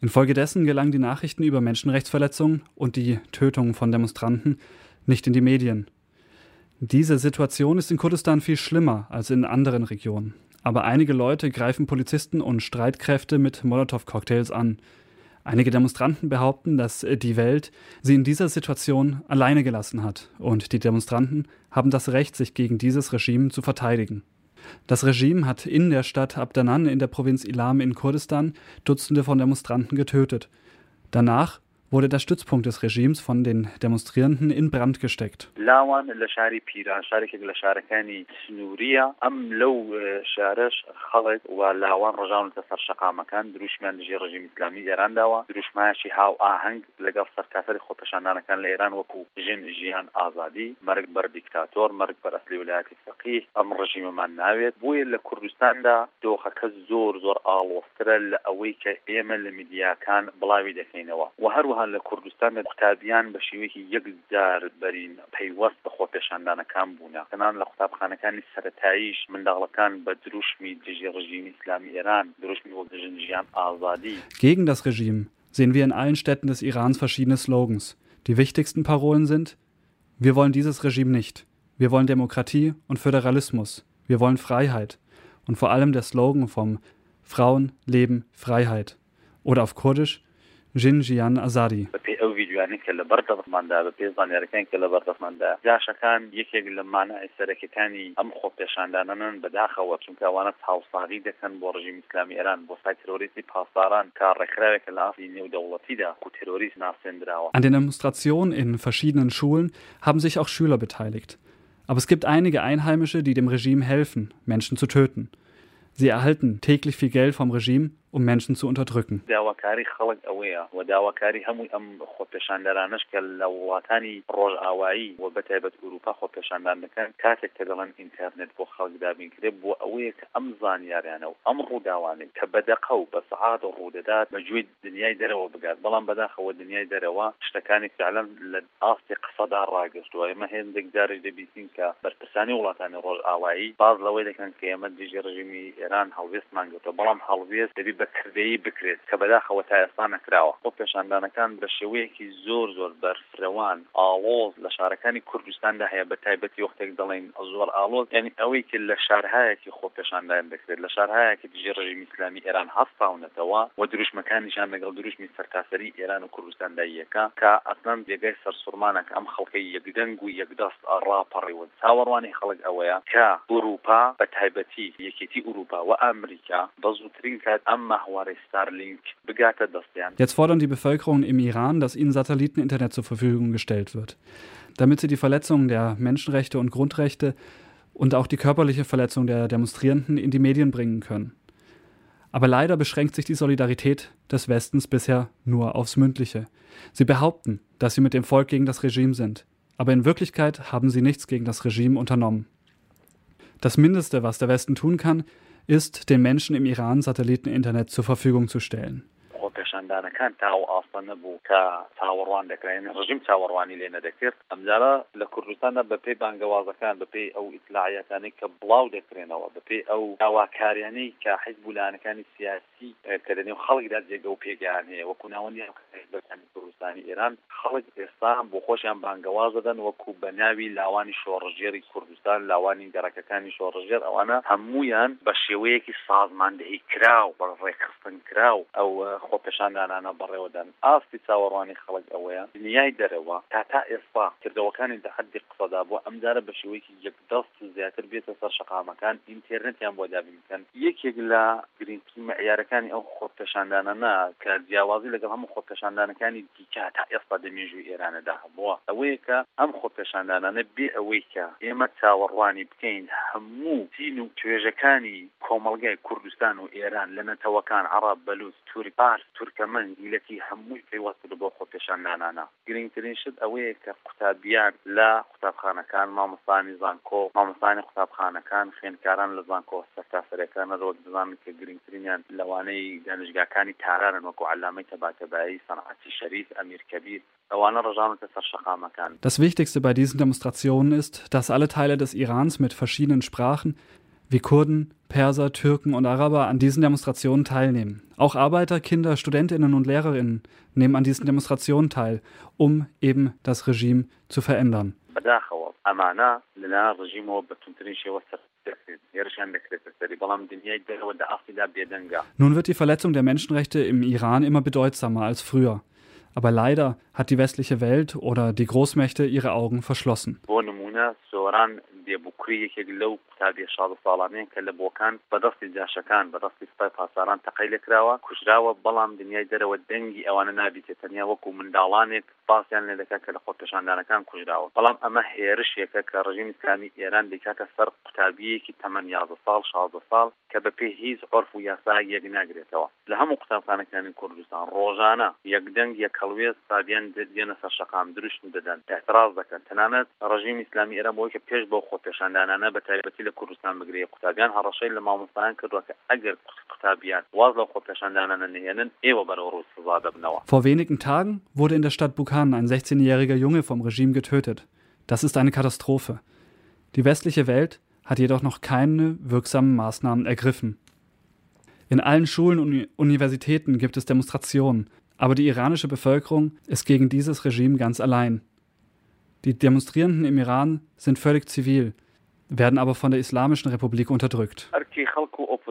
Infolgedessen gelangen die Nachrichten über Menschenrechtsverletzungen und die Tötung von Demonstranten nicht in die Medien. Diese Situation ist in Kurdistan viel schlimmer als in anderen Regionen. Aber einige Leute greifen Polizisten und Streitkräfte mit Molotow-Cocktails an. Einige Demonstranten behaupten, dass die Welt sie in dieser Situation alleine gelassen hat und die Demonstranten haben das Recht, sich gegen dieses Regime zu verteidigen. Das Regime hat in der Stadt Abdanan in der Provinz Ilam in Kurdistan Dutzende von Demonstranten getötet. Danach wurde der Stützpunkt des Regimes von den Demonstrierenden in Brand gesteckt. کوردستاندا دۆخەکە زۆر زۆر ئاڵۆسترە لە ئەوەی کە ئێمە لە میدیاکان بڵاوی دەکەینەوە. و هەروەها هەروەها لە کوردستان قوتابیان بە شێوەیەکی یەکجار بەرین پەیوەست بە خۆپێشاندانەکان بوونا تەنان لە قوتابخانەکانی سەتاییش منداڵەکان بە دروشمی دژی ڕژیمی ئیسلامی ئێران دروشمی وە دژن ژیان ئازادی Gegen das Regime sehen wir in allen Städten des Irans verschiedene Slogans. Die wichtigsten Parolen sind Wir wollen dieses Regime nicht. Wir wollen Demokratie und Föderalismus. Wir wollen Freiheit. Und vor allem der Slogan vom Frauen, Leben, Freiheit. Oder auf Kurdisch ژینژیان ئازاری بەپێ ئەو ویددیوانی کە لە بەردەفماندا بە پێ زانیارەکان کە لە بەردەفماندا جاشەکان یەکێک لە مانای سەرەکەەکانی ئەم خۆ پێشاندانن بەداخەوە چونکەوانە هاوساغی دەکەن بۆ ڕژیم ئسلامی ئێران بۆ سای تروریستی پاسداران کار ڕێکراوێکە لە ئافی نێودەوڵەتیدا و تروریست ناسێنراوە An den Demonstrationen in verschiedenen Schulen haben sich auch Schüler beteiligt. Aber es gibt einige Einheimische, die dem Regime helfen, Menschen zu töten. Sie erhalten täglich viel Geld vom Regime, um Menschen zu unterdrücken. داواکاری خەڵک ئەوەیە و داواکاری هەمووی ئەم خۆپێشاندەرانش کە لە وڵاتانی ڕۆژئاوایی و بەتایبەت ئوروپا خۆپێشاندان دەکەن کاتێک کە دەڵێن ئینتەرنێت بۆ خەڵک دابینکرێ بۆ ئەوەیە کە ئەم زانیاریانە و ئەم ڕووداوانێت کە بەدەقە و بە سعات و ڕوودەدات بەگوێ دنیای دەرەوە بگات بەڵام بەداخەوە دنیای دەرەوە شتەکانی فعلەن لە ئاستی قسەدا ڕاگەشتووە ئێمە هێندێک جارێک دەبیستین کە بەرپرسانی وڵاتانی ڕۆژ ئاوایی باز لەوەی دەکەن کە ئێمە دژی ڕژیمی ئێران هەڵوێستمان گەوتە بەڵام هەڵوێست دەبی بە کردەیی بکرێت کە بەداخەوە تا ئێستا نەکراوە. بۆ پێشاندانەکان بە شێوەیەکی زۆر زۆر بەرفرەوان ئاڵۆز لە شارەکانی کوردستاندا هەیە بە تایبەتی وەختێک دەڵێن زۆر ئاڵۆز ینی ئەوەی کە لە شارهایەکی خۆ پێشاندان دەکرێت لە شارهایەکی دژی ڕژیمی ئسلامی ئێران هەستاونەتەوە و دروشمەکانیشان لەگەڵ دروشمی سەرتاسەری ئێران و کوردستاندا یەکە کە ئەسلان جێگای سەر سوورمانەکە ئەم خەڵکی یەکدەنگ و یەکدەست ڕاپەڕیوە چاوەڕوانی خەڵک ئەوەیە کە ئوروپا بە تایبەتی یەکێتی ئوروپا و ئەمریکا بە زووترین کات ئەم Jetzt fordern die Bevölkerung im Iran, dass ihnen Satelliteninternet zur Verfügung gestellt wird, damit sie die Verletzungen der Menschenrechte und Grundrechte und auch die körperliche Verletzung der Demonstrierenden in die Medien bringen können. Aber leider beschränkt sich die Solidarität des Westens bisher nur aufs Mündliche. Sie behaupten, dass sie mit dem Volk gegen das Regime sind, aber in Wirklichkeit haben sie nichts gegen das Regime unternommen. Das Mindeste, was der Westen tun kann, ist, den Menschen im Iran Satelliteninternet zur Verfügung zu stellen. ئەمجارە سیاسی کە لەنێو خەڵکدا جێگە و پێگیان هەیە وەکو ناوەندی کوردستانی ئێران خەڵک ئێستا بۆ خۆشیان بانگەواز دەدەن. وەکو بە ناوی لاوانی شۆڕژێری کوردستان لاوانی گەڕەکەەکانی شۆڕژێر ئەوانە هەمویان بە شێوەیەکی سازماندەهی کراو بە ڕێکخستن کراو ئەو خۆپێشاندانانە بەڕێوەدەن ئاستی چاوەڕوانی خەڵک ئەوەیە. دنیای دەرەوە. تا تا ئێستا کردەوەکانی دەحدی قسەدا بۆ ئەمدارە بە شێوەیەکی یەکدەست زیاتر بێتە سەر شقامەکان ئینتررنێتیان بۆ دابی بکەن یەکێک لە گرنگی مەعیارەکانی ئەو خۆپێشاندانەنا کە جیاوازی لەگەڵ هەموو خۆپێشاندانەکانی دیکە تا ئێستا دەمێژوی ئێرانەدا هەبووە. ئەوەیە کە ئەم خۆپێشاندانانە بێ ئەوەی کە ئێمە چاوەڕوانی بکەین هەموو دین و توێژەکانی کۆمەلگای کوردستان و ئێران لە نەتەوەکان عرب بەلووس تووری پارس تورکەمەن گیلەتی هەمووی پێیوەست بۆ خۆپێشاندانانە گرنگترین شت ئەوەیە کە قوتابیان لە قوتابخانەکان مامۆستانی زانکۆ مامۆستانی قوتابخانەکان خوێنکاران لە زانکۆ سەرتاسەرەکان ڕۆک دەزانن کە گرنگترینیان لەوانەی دانشگاکانی تارانن وەکو علامەی تەباتەبایی سەنعەتی شەریف ئەمیر کەبیر Das Wichtigste bei diesen Demonstrationen ist, dass alle Teile des Irans mit verschiedenen Sprachen wie Kurden, Perser, Türken und Araber an diesen Demonstrationen teilnehmen. Auch Arbeiter, Kinder, Studentinnen und Lehrerinnen nehmen an diesen Demonstrationen teil, um eben das Regime zu verändern. Nun wird die Verletzung der Menschenrechte im Iran immer bedeutsamer als früher. Aber leider hat die westliche Welt oder die Großmächte ihre Augen verschlossen. دێبووکریەکێک لەو قوتابی شاد ساڵانەیە کە لە بۆکان بەدەستی جاشەکان بەدەستی سپای پاساران تەقی لەکراوە کوژراوە بەڵام دنیای دەرەوە دەنگی ئەوانە نابیتێت. تەنیا وەکو منداڵانێک پاسیان لێ دەکات کە لە خۆ پێشاندانەکان کوژراوە. بەڵام ئەمە هێرشێکە کە ڕژیم ئسلامی ئێران دەکاتە سەر قوتابیەکی تەمەەن یازە ساڵ شازە ساڵ کە بە پێ هیچ عرف و یاسا یەک ناگرێتەوە. لە هەموو قوتابخانەکانی کوردستان ڕۆژانە یەکدەنگ یەکەڵوێز سادیان دێنە سەر شەقام دروشت دەدەن. احتراز دەکەن. تەنانەت ڕژیم ئسلامی ئێران بۆی کە پێش بۆ خۆ پێشاندانانە بە تایبەتی لە کوردستان بگرێ قوتابیان هەڕەشەی لە مامۆستایان کردووە کە ئەگەر قوتابیان واز لە خۆ پێشاندانانە نهێنن ئێوە بەرەو ڕوو سزا دەبنەوە Vor wenigen Tagen wurde in der Stadt Bukhan ein 16-jähriger Junge vom Regime getötet. Das ist eine Katastrophe. Die westliche Welt hat jedoch noch keine wirksamen Maßnahmen ergriffen. In allen Schulen und Universitäten gibt es Demonstrationen, aber die iranische Bevölkerung ist gegen dieses Regime ganz allein. Die Demonstrierenden im Iran sind völlig zivil, werden aber von der Islamischen Republik unterdrückt.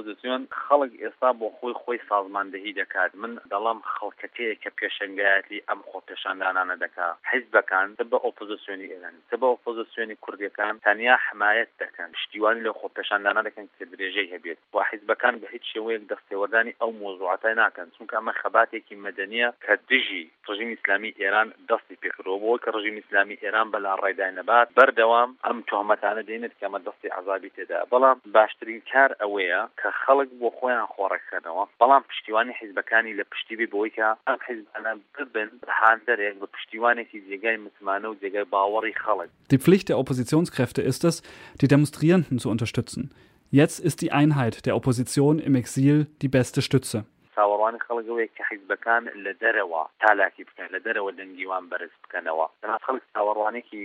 ئۆپۆزیسیۆن خەڵک ئێستا بۆ خۆی خۆی سازماندەهی دەکات. من دەڵام خەڵکەتەیە کە پێشنگایەتی ئەم خۆ پێشاندانانە دەکا. حیزبەکان بە ئۆپۆزیسیۆنی ئێران بە ئۆپۆزیسیۆنی کوردیەکان تەنیا حمایەت دەکەن. شتیوانی لە خۆ پێشاندانە دەکەن کە درێژەی هەبێت. و حیزبەکان بە هیچ شێوەیەک دەستێوەدانی ئەو مۆزوعاتای ناکەن. چونکە ئەمە خەباتێکی مەدەنیە کە دژی ڕژیم ئیسلامی ئێران دەستی پێکرۆ بۆ کە ڕژیم ئیسلامی ئێران بەلا ڕێدای نەبات. بەردەوام ئەم تۆمەتانە دێنێت کەمە دەستی عذابی تێدا بەڵام باشترین کار ئەوەیە کە خەڵک بۆ خۆیان خۆڕەکەنەوە بەڵام پشتیوانی حیزبەکانی لە پشتیبی بۆی کە ئەم حیزبانە ببن هاندەرێک بە پشتیوانێکی جێگای متمانە و جێگای باوەڕی خەڵک Die Pflicht der Oppositionskräfte ist es, die Demonstrierenden zu unterstützen. Jetzt ist die Einheit der Opposition im Exil die beste Stütze. چاوەڕوانی خەڵگەوەی کە حیزبەکان لە دەرەوە تالاکی بکەن لە دەرەوە دەنگیوان بەرز بکەنەوە. دەنات خەڵک چاوەڕوانێکی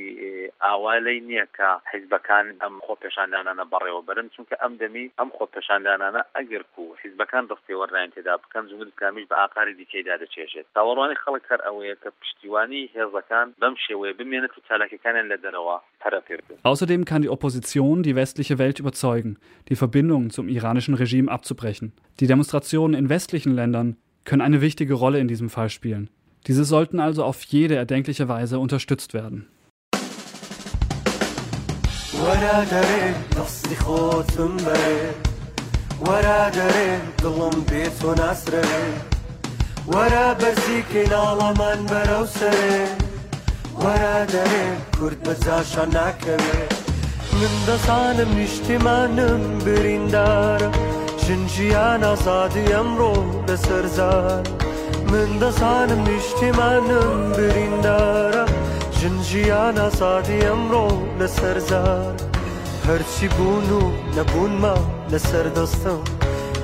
ئاوالەی نییە کە حیزبەکان ئەم خۆ پێشاندانانە بەڕێوە برن چونکە ئەم دەمی ئەم خۆ پێشاندانانە ئەگەر و حیزبەکان دەستێوەڕیان تێدا بکەن جمهور کامیش بە ئاقاری دیکەیدا دەچێژێت. چاوەڕوانی خەڵک هەر ئەوەیە کە پشتیوانی هێزەکان بەم شێوەیە بمێنێت و چالاکەکانیان لە دەرەوە Außerdem kann die Opposition die westliche Welt überzeugen, die Verbindungen zum iranischen Regime abzubrechen. Die Demonstrationen in westlichen Ländern können eine wichtige Rolle in diesem Fall spielen. Diese sollten also auf jede erdenkliche Weise unterstützt werden. وەرە دەرێ کورد بەجاشان ناکەوێت من دەزانم نیشتیمانم بریندارە ژنجیان ئازادی ئەمڕۆ لەسەرزار من دەزانم نیشتیمانم بریندارە ژنجیان ئازادی ئەمڕۆ لەسەرزار هەرچی بوون و نەبوونمە لەسەر دەستم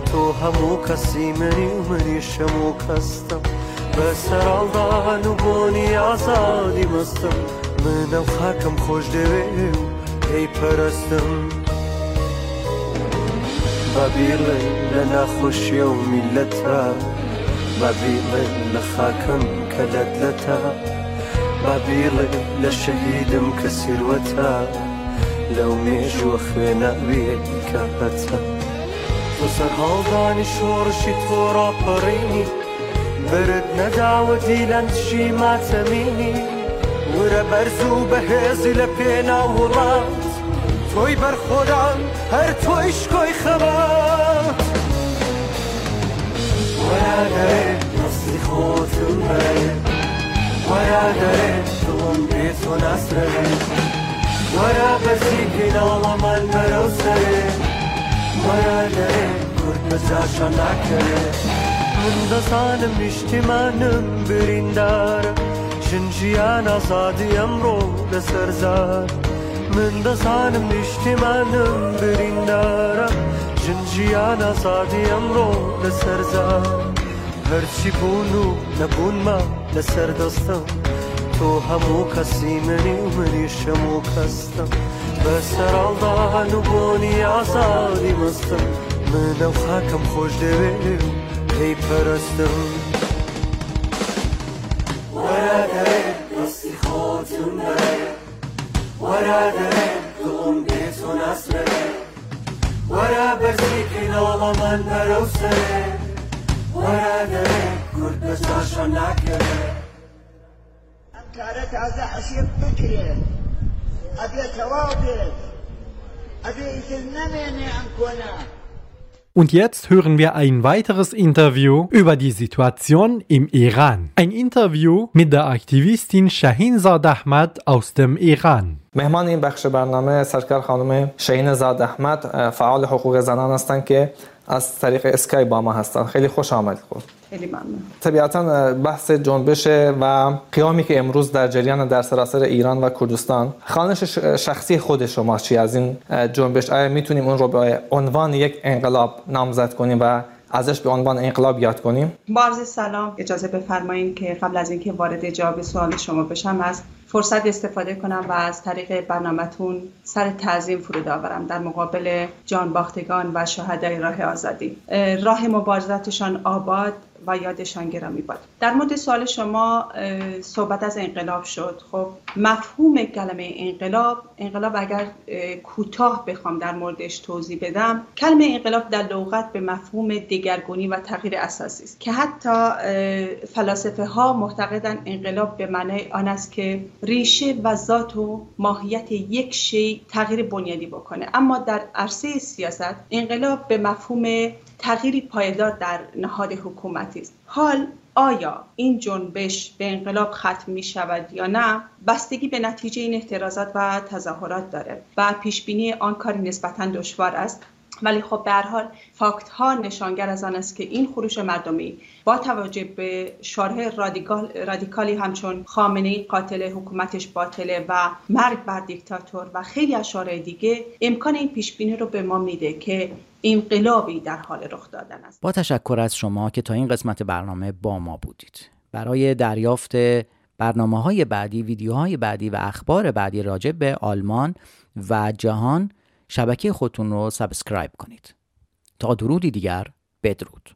تۆ هەموو کەسی منی و منی شەموو کەستم بەسەراڵدان و بۆنی ئازادی مەستم منەم خاکەم خۆش دەوێ و پێی پەرستم بەبیڵێ لە ناخۆشیە و میلەتە بەبیڵێ لە خاکەم کە لەدلەتە بەبیڵێ لە شەهیدم کە سیروەتە لەو مێژوە خوێنەوێ کە بەتە تۆ سەر هەڵدانی شۆڕشی تۆڕاپەڕینی برد نەداوە دیلەن تشی ماتەمینی ورە بەرز و بەهێزی لە پێنا وڵات تۆی بەرخۆدان هەر تۆی شکۆی خەبات وەرادەێ نستی خۆتم بەێ وەرادەێ دڵم پێ تۆ ناسرێ وەرە بەزیکی ناڵەمان بەرەو سەرێ وەرادەێ کورد بەجاشان ناکەێت من دەزانم نیشتیمانم بریندارە ژنجیان ئازادی ئەمڕۆ لەسەرزار من دەزانم نیشتیمانم بریندارە ژنجیان ئازادی ئەمڕۆ لەسەرزار هەرچی بوون و نەبوونمە لەسەر دەستم. تۆ هەموو کەسی منی و منی شەموو کەستم. بەسەر ئەڵدان و بۆنی ئازادی مەستم منە و خاکەم خۆش دەوێ و پێی پەرستم. وەرەدەێ دەستی خۆتم بەێ ورا دلم بیسون اسره ورا بزیکی نوما من بروسه ورا دلم کرد بساشا نکره كانت هذا عصير بكري. أبي توابل. أبي يتلمني أنكونا. Und jetzt hören wir ein weiteres Interview über die Situation im Iran. Ein Interview mit der Aktivistin Shahin Zad Ahmad aus dem Iran. مهمان این بخش برنامه سرکار خانم شهین زاد احمد فعال حقوق زنان هستند که از طریق اسکای با ما هستند خیلی خوش آمدید. خود خیلی ممنون. طبیعتا بحث جنبش و قیامی که امروز در جریان در سراسر ایران و کردستان. خانش شخصی خود شما چی از این جنبش؟ آیا می‌تونیم اون رو به عنوان یک انقلاب نامزد کنیم و ازش به عنوان انقلاب یاد کنیم؟ بارز سلام اجازه بفرمایید که قبل از اینکه وارد جواب سوال شما بشم از فرصت استفاده کنم و از طریق برنامهتون سر تعظیم فرود آورم در مقابل جانباختگان و شهدای راه آزادی. راه مبارزتشان آباد. و یادشان گرامی باد. در مورد سوال شما صحبت از انقلاب شد. خب مفهوم کلمه انقلاب انقلاب اگر کوتاه بخوام در موردش توضیح بدم کلمه انقلاب در لغت به مفهوم دگرگونی و تغییر اساسی است که حتی فلاسفه ها معتقدند انقلاب به معنای آن است که ریشه و ذات و ماهیت یک شی تغییر بنیادی بکنه. اما در عرصه سیاست انقلاب به مفهوم تغییری پایدار در نهاد حکومتی است. حال آیا این جنبش به انقلاب ختم می شود یا نه بستگی به نتیجه این احترازات و تظاهرات داره و پیش بینی آن کاری نسبتا دشوار است. ولی خب به حال فاکت ها نشانگر از آن است که این خروش مردمی با توجه به شارح رادیکال، رادیکالی همچون خامنه قاتل حکومتش باطله و مرگ بر دیکتاتور و خیلی از دیگه امکان این پیش بینی رو به ما میده که انقلابی در حال رخ دادن است. با تشکر از شما که تا این قسمت برنامه با ما بودید. برای دریافت برنامه های بعدی ویدیوهای بعدی و اخبار بعدی راجع به آلمان و جهان شبکه خودتون رو سابسکرایب کنید. تا درودی دیگر بدرود.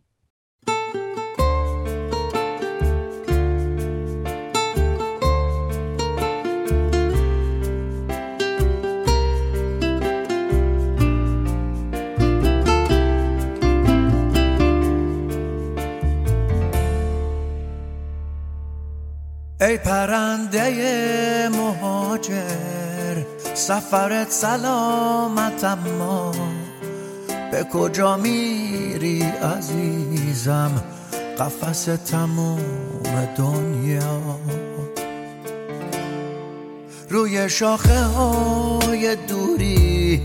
ای پرنده مهاجر سفرت سلامت اما. به کجا میری عزیزم؟ قفس تموم دنیا. روی شاخه های دوری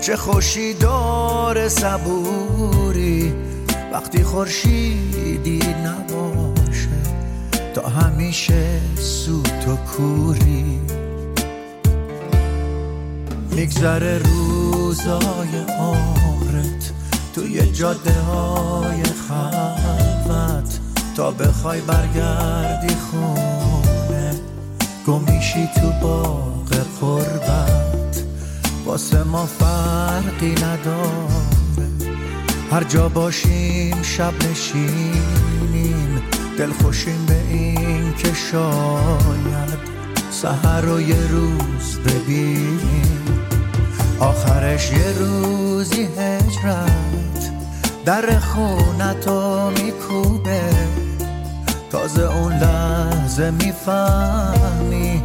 چه خوشی دار صبوری. وقتی خورشیدی نباشه تا همیشه سوت و کوری. میگذره روزای عمرت توی جاده های خلوت. تا بخوای برگردی خونه گمیشی تو باغ قربت. واسه ما فرقی نداره. هر جا باشیم شب نشینیم. دل خوشیم به این که شاید سهر رو یه روز ببینیم. آخرش یه روزی هجرت در خونتو میکوبه. تازه اون لحظه می‌فهمی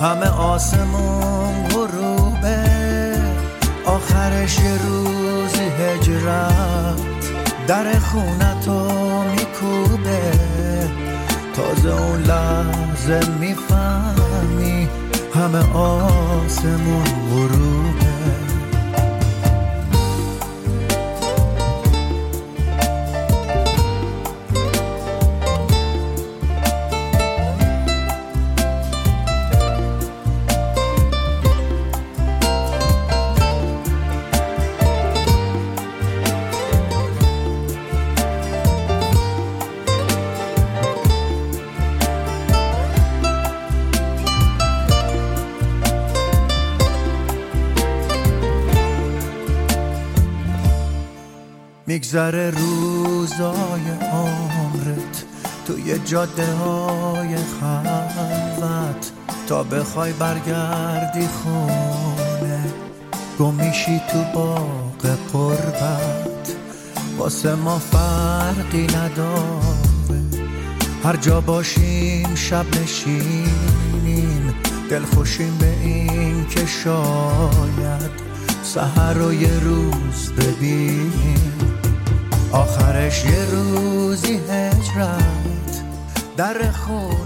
همه آسمون غروبه. آخرش یه روزی هجرت در خونتو تازه اون لحظه می‌فهمی همه آسمون غروبه میگذره روزای عمرت توی جاده های خلوت. تا بخوای برگردی خونه گمیشی تو باغ قربت. واسه ما فرقی نداره هر جا باشیم شب نشینیم. دل خوشیم به این که شاید سهر رو یه روز ببینیم. آخرش یه روزی هجرت در می